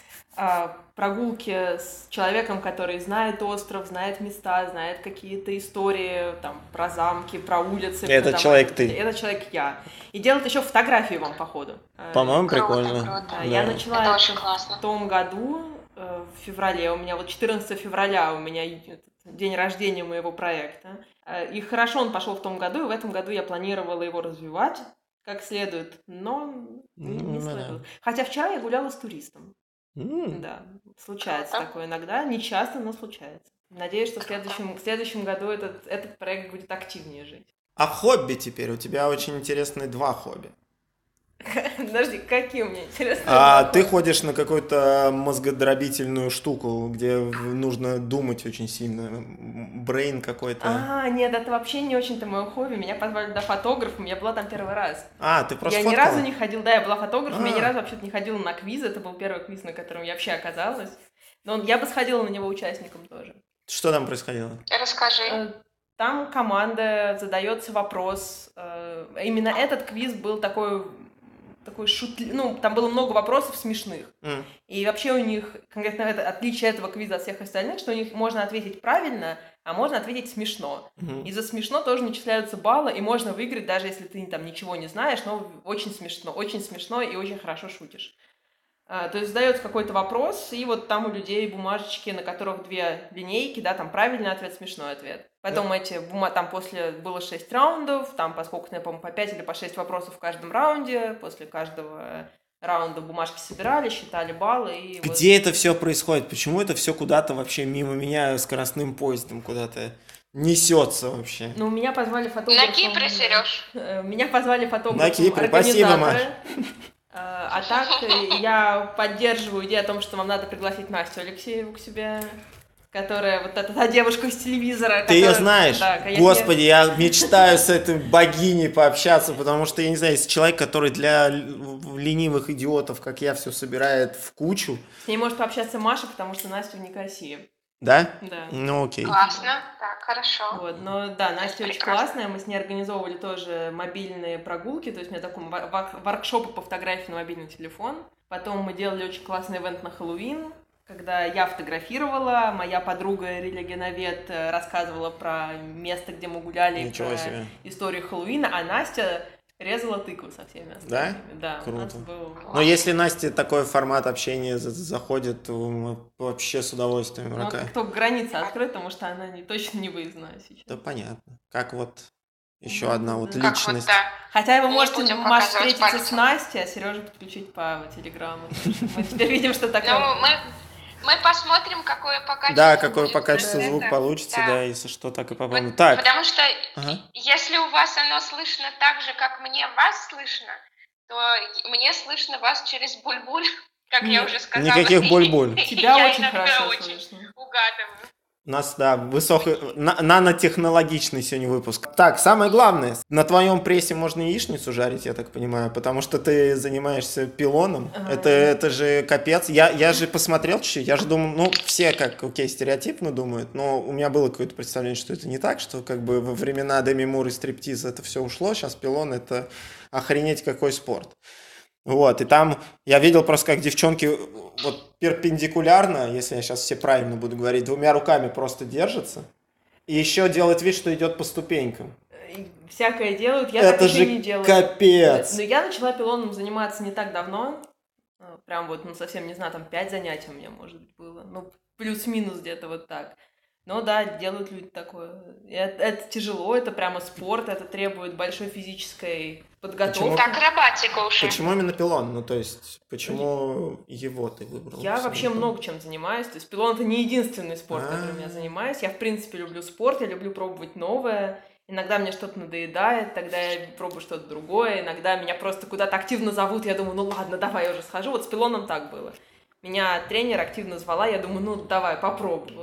прогулки с человеком, который знает остров, знает места, знает какие-то истории там про замки, про улицы. Дома. человек ты. Это человек я. И делать еще фотографии вам, походу. Э, По-моему, прикольно. круто. Да, Да. Я начала Это это очень классно. в том году, э, в феврале. У меня вот 14 февраля у меня день рождения моего проекта. Э, И хорошо он пошел в том году, и в этом году я планировала его развивать как следует, но не, не Ну, сложилось. Хотя вчера я гуляла с туристом. М, Да, случается Круто. такое иногда, не часто, но случается. Надеюсь, что в следующем, в следующем году этот, этот проект будет активнее жить. А хобби теперь? У тебя очень интересные два хобби. Подожди, какие у меня интересные А вопросы? ты ходишь на какую-то мозгодробительную штуку, где нужно думать очень сильно. Брейн какой-то. А, нет, это вообще не очень-то мое хобби. Меня позвали до фотографом, я была там первый раз. А, ты просто я ни фоткала? разу не ходила, да, я была фотографом, я ни А. разу вообще-то не ходила на квиз, это был первый квиз, на котором я вообще оказалась. Но я бы сходила на него участником тоже. Что там происходило? Расскажи. Э, Там команда задается вопрос. э, Именно этот квиз был такой такой шутли... Ну, там было много вопросов смешных. М, И вообще у них, конкретно это отличие этого квиза от всех остальных, что у них можно ответить правильно, а можно ответить смешно. мгм. И за смешно тоже начисляются баллы, и можно выиграть, даже если ты там ничего не знаешь, но очень смешно, очень смешно и очень хорошо шутишь. А, то есть задается какой-то вопрос, и вот там у людей бумажечки, на которых две линейки, да, там правильный ответ, смешной ответ. Потом эти бума... там после было шесть раундов, там, поскольку, я помню, по пять или по шесть вопросов в каждом раунде, после каждого раунда бумажки собирали, считали баллы и... вот- Где это все происходит? Почему это все куда-то вообще мимо меня скоростным поездом куда-то несется вообще? Ну, меня позвали фотографом... На Кипре, Сереж. Э, Меня позвали фотографом На Кипре, спасибо, организаторы. Э, А так э, я поддерживаю идею о том, что вам надо пригласить Настю Алексееву к себе, которая вот эта та девушка из телевизора. Ты ее которая- знаешь? Да, я- Господи, я мечтаю с этой богиней пообщаться, потому что, я не знаю, есть человек, который для ленивых идиотов, как я, все собирает в кучу. С ней может пообщаться Маша, потому что Настя в Никосии. Да? Да. Ну окей. Классно. Так, хорошо. Вот, но да, Настя очень Прекрасно. классная, мы с ней организовывали тоже мобильные прогулки, то есть у меня такой воркшопы по фотографии на мобильный телефон. Потом мы делали очень классный ивент на Хэллоуин, когда я фотографировала, моя подруга религиновед э, рассказывала про место, где мы гуляли, Ничего про себе. историю Хэллоуина, а Настя резала тыкву со всеми остальными. Да? у нас Круто. был... Но если Насте такой формат общения за- заходит, то мы вообще с удовольствием. Ну, Рака. как только граница открыта, потому что она не, точно не выездная сейчас. Да понятно. Как вот еще Ну, одна вот как Как личность. вот, да. Хотя вы Не можете, Маш, встретиться с пальцем. Настей, а Сережу подключить по телеграмму. Мы теперь видим, что такое. Ну, мы, мы посмотрим, какое по качеству Да, какой по качеству это. звук получится, Да. да, если что, так и попробуем. Вот Так, Потому что Ага. если у вас оно слышно так же, как мне вас слышно, то мне слышно вас через буль-буль, как я Нет, уже сказала. никаких буль-буль. Тебя Я очень хорошо очень слышно. угадываю. У нас, да, высокий, на- нанотехнологичный сегодня выпуск. Так, самое главное, на твоем прессе можно яичницу жарить, я так понимаю, потому что ты занимаешься пилоном. Ага. Это, это же капец. Я, я же посмотрел чуть-чуть, я же думаю, ну, все как, окей, стереотипно думают, но у меня было какое-то представление, что это не так, что как бы во времена Деми Мур и стриптиза это все ушло, сейчас пилон это охренеть какой спорт. Вот, и там я видел просто, как девчонки вот перпендикулярно, если я сейчас все правильно буду говорить, двумя руками просто держатся. И еще делает вид, что идет по ступенькам. Всякое делают, я Это так же не делаю. капец. Но я начала пилоном заниматься не так давно. э, Прям вот, ну, совсем не знаю, там пять занятий у меня, может быть, было. Ну, плюс-минус где-то вот так. Но да, делают люди такое. Это, это тяжело, это прямо спорт, это требует большой физической подготовки. Это акробатика уже. Почему именно пилон? Ну, то есть, почему его ты выбрал? Я вообще много чем занимаюсь. То есть пилон это не единственный спорт, которым я занимаюсь. Я, в принципе, люблю спорт, я люблю пробовать новое. Иногда мне что-то надоедает, тогда я пробую что-то другое. Иногда меня просто куда-то активно зовут, я думаю, ну ладно, давай я уже схожу. Вот с пилоном так было. Меня тренер активно звала, я думаю, ну давай, попробуй.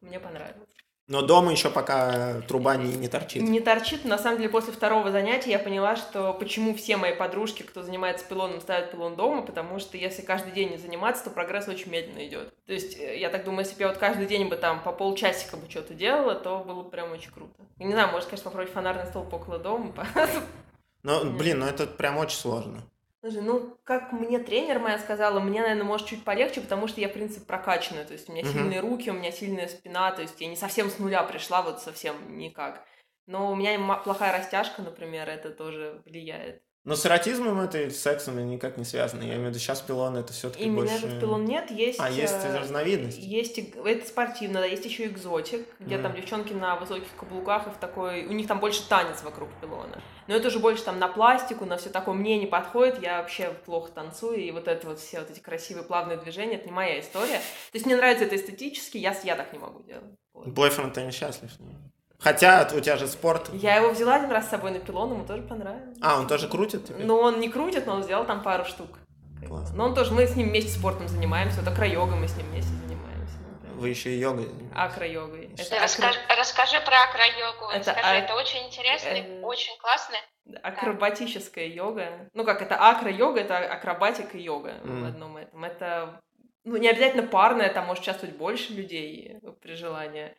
Мне понравилось. Но дома еще пока труба не, не торчит. Не торчит. На самом деле, после второго занятия я поняла, что почему все мои подружки, кто занимается пилоном, ставят пилон дома, потому что если каждый день не заниматься, то прогресс очень медленно идет. То есть, э, я так думаю, если бы я вот каждый день бы там по полчасика бы что-то делала, то было бы прям очень круто. Я не знаю, может, конечно, попробовать фонарный столб около дома. Но, блин, ну это прям очень сложно. Слушай, ну, как мне тренер моя сказала, мне, наверное, может чуть полегче, потому что я, в принципе, прокачанная. То есть у меня Мгм. сильные руки, у меня сильная спина, то есть я не совсем с нуля пришла, вот совсем никак. Но у меня плохая растяжка, например, это тоже влияет. Но с эротизмом это и с сексом никак не связано. Я имею в виду, сейчас пилон это все-таки Именно больше... этот пилон нет, есть... А, есть э, разновидность. Есть, это спортивно, да, есть еще экзотик, где Мгм. там девчонки на высоких каблуках и в такой... У них там больше танец вокруг пилона. Но это уже больше там на пластику, на все такое мне не подходит, я вообще плохо танцую, и вот это вот все вот эти красивые плавные движения, это не моя история. То есть мне нравится это эстетически, я, я так не могу делать. Вот. Бойфренд-то несчастлив. с ним. Хотя у тебя же спорт. Я его взяла один раз с собой на пилон, ему тоже понравилось. А, он тоже крутит теперь? Но он не крутит, но он сделал там пару штук. Класс. Но он тоже, мы с ним вместе спортом занимаемся, вот акро-йогой мы с ним вместе занимаемся. например. Вы еще и йогой занимаетесь. Акро-йогой. Это акро- расскажи, расскажи про акро-йогу. Это Скажи, а- это очень интересно, э, очень классно. акробатическая йога. Ну как, это акро-йога, это акробатика и йога Мгм. в одном этом. Это ну, не обязательно парная, там может участвовать больше людей при желании.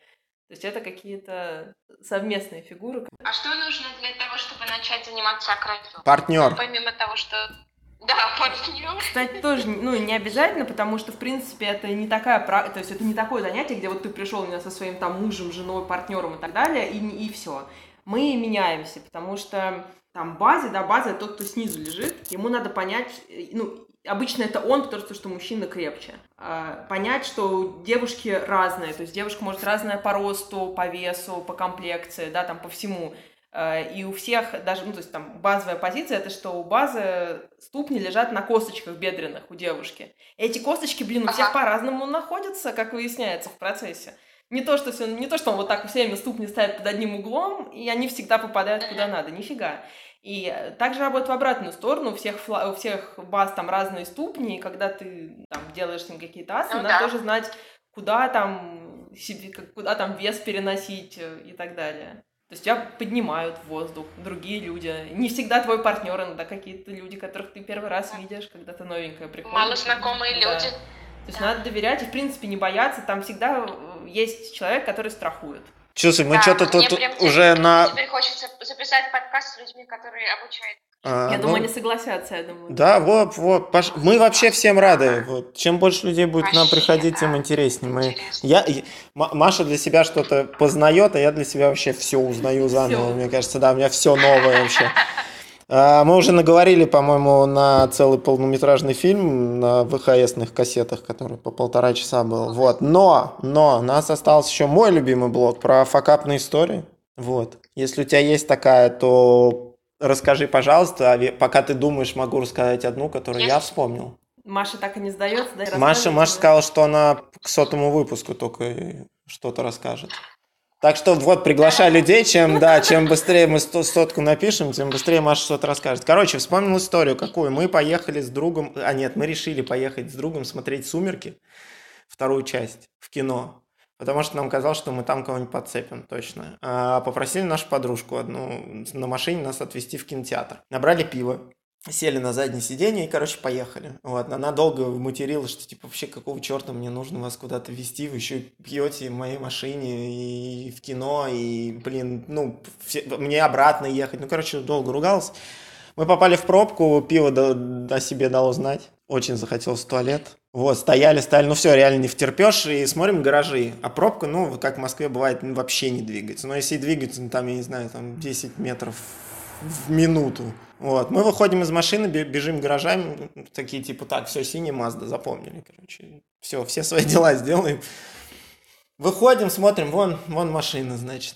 То есть это какие-то совместные фигуры. А что нужно для того, чтобы начать заниматься акро-йогой? Партнер. Помимо того, что... Да, партнер. Кстати, тоже ну, не обязательно, потому что, в принципе, это не такая то есть это не такое занятие, где вот ты пришел именно со своим там мужем, женой, партнером и так далее, и, и все. Мы меняемся, потому что там базе, да, база тот, кто снизу лежит, ему надо понять, э, ну, обычно это он, потому что, что мужчина крепче. А, понять, что девушки разные, то есть девушка может разная по росту, по весу, по комплекции, да, там по всему. Э, И у всех даже, ну, то есть там базовая позиция, это что у базы ступни лежат на косточках бедренных у девушки. Эти косточки, блин, у всех Ага. по-разному находятся, как выясняется в процессе. Не то, что, всё- не то, что он вот так все время ступни ставит под одним углом, и они всегда попадают куда надо, нифига. И э, также работает в обратную сторону, у всех, фла- у всех баз там разные ступни, и когда ты там делаешь с ним какие-то асы, Ну надо да. тоже знать, куда там себе, куда там вес переносить э, и так далее. То есть тебя поднимают в воздух другие люди. Не всегда твой партнер, иногда какие-то люди, которых ты первый раз видишь, когда ты новенькая приходишь. Малознакомые Да. люди. То есть Да. надо доверять и, в принципе, не бояться. Там всегда э, есть человек, который страхует. Слушай, мы Да, что-то тут прям уже теперь- на... Теперь хочется записать подкаст с людьми, которые обучают. а, я ну, думаю, они согласятся, я думаю. Да, вот, вот. пош- Мы вообще всем рады. Вот. Чем больше людей будет к нам Вообще, приходить, тем да. интереснее. Мы... Интересно. Я, Ма- Маша для себя что-то познает, а я для себя вообще все узнаю заново. Всё. Мне кажется, да, у меня все новое вообще. А, Мы уже наговорили, по-моему, на целый полнометражный фильм на ВХСных кассетах, который по полтора часа был. Вот. Но, но, у нас остался еще мой любимый блог про факапные истории. Вот. Если у тебя есть такая, то расскажи, пожалуйста. А Пока ты думаешь, могу рассказать одну, которую я вспомнил. Маша так и не сдается, да? Маша, Маша сказала, что она к сотому выпуску только что-то расскажет. Так что вот приглашай людей, чем, да, чем быстрее мы сто- сотку напишем, тем быстрее Маша что-то расскажет. Короче, вспомнил историю какую. Мы поехали с другом, а нет, мы решили поехать с другом смотреть «Сумерки», вторую часть, в кино. потому что нам казалось, что мы там кого-нибудь подцепим, точно. А попросили нашу подружку одну на машине нас отвезти в кинотеатр. Набрали пиво, сели на заднее сиденье и, короче, поехали. Вот, она долго материлась, что, типа, вообще, какого черта мне нужно вас куда-то везти, вы еще пьете в моей машине и в кино, и, блин, ну, все, мне обратно ехать. Ну, короче, долго ругалась. Мы попали в пробку, пиво до, о себе дало знать. Очень захотелось в туалет. Вот, стояли, стояли, ну все, реально не втерпешь, и смотрим гаражи. А пробка, ну, как в Москве бывает, ну, вообще не двигается. Но если и двигается, ну, там, я не знаю, там 10 метров в минуту. Вот, мы выходим из машины, бежим гаражами, такие типа, так, все, синий Мазда, запомнили, короче. Все, все свои дела сделаем. Выходим, смотрим, вон, вон машина, значит.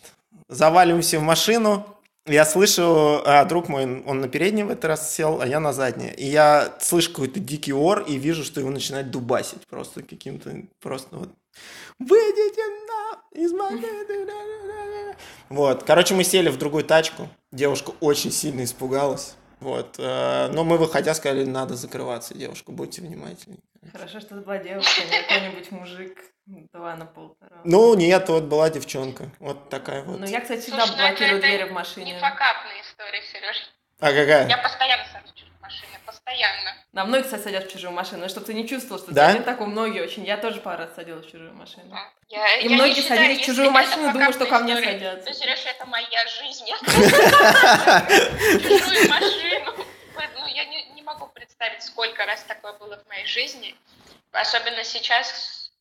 Заваливаемся в машину, я слышу, а друг мой, он на передний в этот раз сел, а я на заднее. И я слышу какой-то дикий ор и вижу, что его начинает дубасить просто каким-то, просто вот, выйдите на из машины. Вот, короче, мы сели в другую тачку, девушка очень сильно испугалась. Вот, э, но мы, выходя, сказали, надо закрываться, девушка, будьте внимательны. Хорошо, что это была девушка, не какой-нибудь мужик. Два на полтора. Ну, нет, вот была девчонка. Вот такая вот. Ну, я, кстати, всегда ну, блокирую двери в машине. Не факапная история, Сереж. А какая? Я постоянно машину, постоянно. На многие, кстати, садят в чужую машину, но чтобы ты не чувствовал, что да? один такой, многие очень. Я тоже пару раз садилась в чужую машину. Я, и я многие считаю, садились в чужую машину, думаю, что ко мне садятся. То, Сереж, это моя жизнь. Чужую машину. Ну, я не могу представить, сколько раз такое было в моей жизни. Особенно сейчас,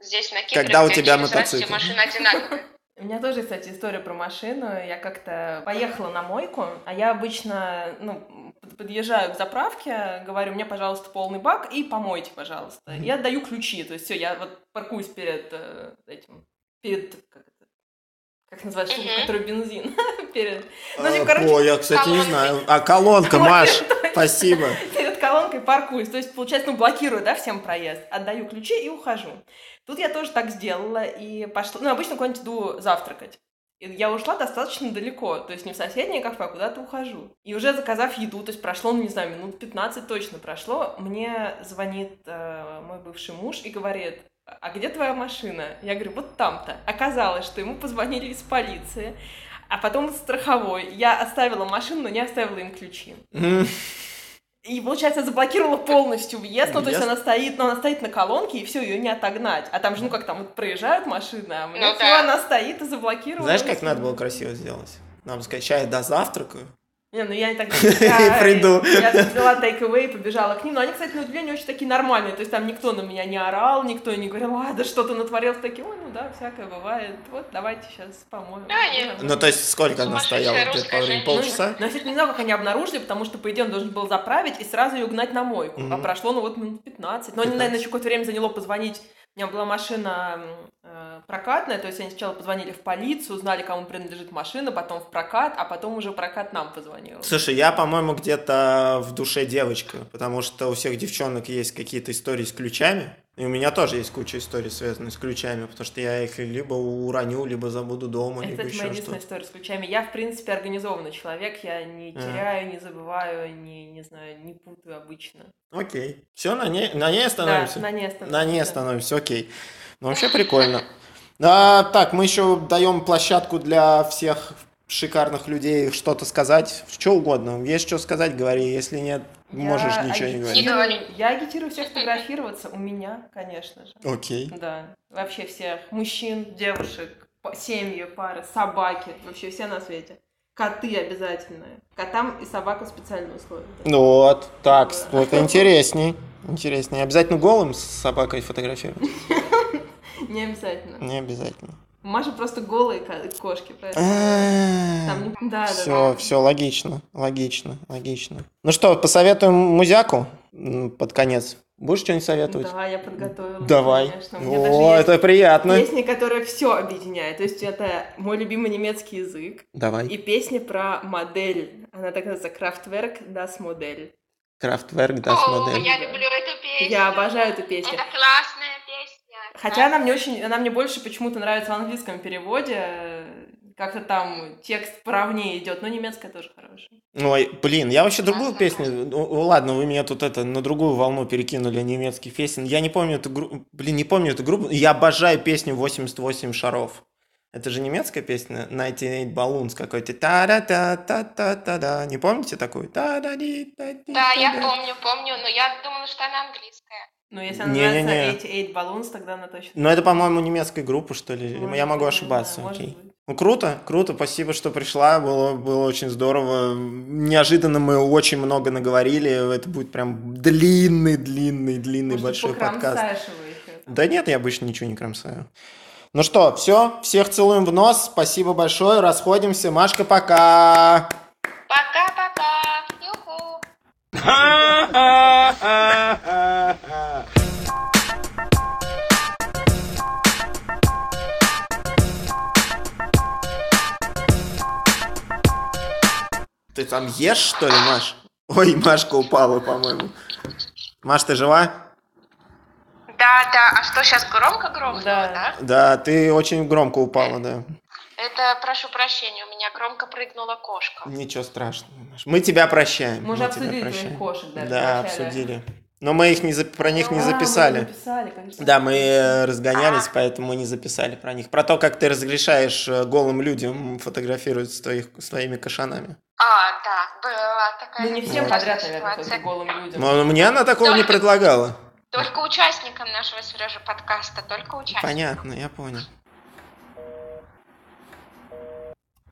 здесь на Кипре, Когда у тебя мотоцикл? машины одинаковые. У меня тоже, кстати, история про машину. Я как-то поехала на мойку, а я обычно, ну, подъезжаю к заправке, говорю, мне, пожалуйста, полный бак и помойте, пожалуйста. Я даю ключи, то есть все, я вот паркуюсь перед э, этим, перед, как это, как называется, mm-hmm. который бензин, перед, ну, типа, короче... О, я, кстати, колонкой. не знаю. А колонка, Маш, спасибо колонкой паркуюсь. То есть, получается, ну, блокирую, да, всем проезд. Отдаю ключи и ухожу. Тут я тоже так сделала и пошла... Ну, обычно куда-нибудь иду завтракать. Я ушла достаточно далеко, то есть не в соседнее кафе, а куда-то ухожу. И уже заказав еду, то есть прошло, ну не знаю, минут 15 точно прошло, мне звонит э, мой бывший муж и говорит, а где твоя машина? Я говорю, вот там-то. Оказалось, что ему позвонили из полиции, а потом из страховой. Я оставила машину, но не оставила им ключи. И, получается, заблокировала полностью въезд, ну, то есть она стоит, но она стоит на колонке, и все, ее не отогнать. А там же, ну, как там, вот проезжают машины, а ну, все, да. она стоит и заблокировала. Знаешь, как надо было красиво сделать? Нам сказать, чай до завтрака, не, ну я не так... Я, приду. Я взяла take away, побежала к ним. Но они, кстати, на удивление очень такие нормальные. То есть там никто на меня не орал, никто не говорил, а, да что ты натворил. Такие, ой, ну да, всякое бывает. Вот, давайте сейчас помоем. Да, нет. Ну, то есть сколько она стояла? Полчаса? Ну, ну, я, не знаю, как они обнаружили, потому что, по идее, он должен был заправить и сразу ее гнать на мойку. А прошло, ну, вот минут 15. Но они, наверное, еще какое-то время заняло позвонить у меня была машина э, прокатная, то есть они сначала позвонили в полицию, узнали, кому принадлежит машина, потом в прокат, а потом уже прокат нам позвонил. Слушай, я, по-моему, где-то в душе девочка, потому что у всех девчонок есть какие-то истории с ключами. И у меня тоже есть куча историй, связанных с ключами, потому что я их либо уроню, либо забуду дома, Это, либо еще моя единственная история с ключами. Я, в принципе, организованный человек, я не теряю, а. не забываю, не, не знаю, не путаю обычно. Окей. Все, на ней, на ней остановимся? Да, на ней остановимся. На ней остановимся, окей. Ну, вообще прикольно. А, так, мы еще даем площадку для всех шикарных людей что-то сказать, что угодно. Есть что сказать, говори. Если нет, я можешь ничего не говорить. Не говори. Я агитирую всех фотографироваться. У меня, конечно же. Окей. Да. Вообще всех. Мужчин, девушек, семьи, пары, собаки. Вообще все на свете. Коты обязательно. Котам и собакам специальные условия. Ну вот, так, да. это интересней. Интереснее. Обязательно голым с собакой фотографировать? Не обязательно. Не обязательно. Маша просто голые кошки, поэтому... Там не... Да, все, да, да. все логично, логично, логично. Ну что, посоветуем музяку под конец. Будешь что-нибудь советовать? Да, я подготовила. Давай. Конечно. О, это приятно. Песня, которая все объединяет. То есть это мой любимый немецкий язык. Давай. И песня про модель. Она так называется Kraftwerk Das Modell. Kraftwerk Das Modell. я люблю эту песню. Я обожаю эту песню. Это классная. Хотя она мне очень, она мне больше почему-то нравится в английском переводе. Как-то там текст поровнее идет, но немецкая тоже хорошая. Ой, блин, я вообще другую песню... Ну, ладно, вы меня тут это на другую волну перекинули немецких песен. Я не помню эту группу... Блин, не помню эту группу. Я обожаю песню «88 шаров». Это же немецкая песня 98 Balloons какой-то. та да та та та та да Не помните такую? та да Да, я помню, помню, но я думала, что она английская. Ну, если она Не-не-не. называется 88 Balloons, тогда она точно... Ну, это, по-моему, немецкая группа, что ли. Может я могу ошибаться. да, может окей. быть. Ну, круто, круто, спасибо, что пришла, было, было очень здорово. Неожиданно мы очень много наговорили, это будет прям длинный, длинный, длинный Может, большой подкаст. Да нет, я обычно ничего не кромсаю. Ну что, все, всех целуем в нос, спасибо большое, расходимся. Машка, пока! Пока-пока. Ты там ешь, что ли, Маш? Ой, Машка упала, по-моему. Маш, ты жива? Да, да. А что, сейчас громко громко, Да. да? Да, ты очень громко упала, да. Это, прошу прощения, у меня громко прыгнула кошка. Ничего страшного, Маш. Мы тебя прощаем. Мы тебя обсудили прощаем. кошек даже Да, вначале. обсудили. Но мы их не за- про них не А, мы записали. записали, конечно. Да, мы э, разгонялись, поэтому мы не записали про них. Про то, как ты разрешаешь э, голым людям фотографировать с, твоих, с твоими кошанами. А, да, была такая Ну, не всем подряд, наверное, только голым людям. Но мне она такого не Только- предлагала. Только участникам нашего Сережи подкаста, только участникам. Понятно, я понял.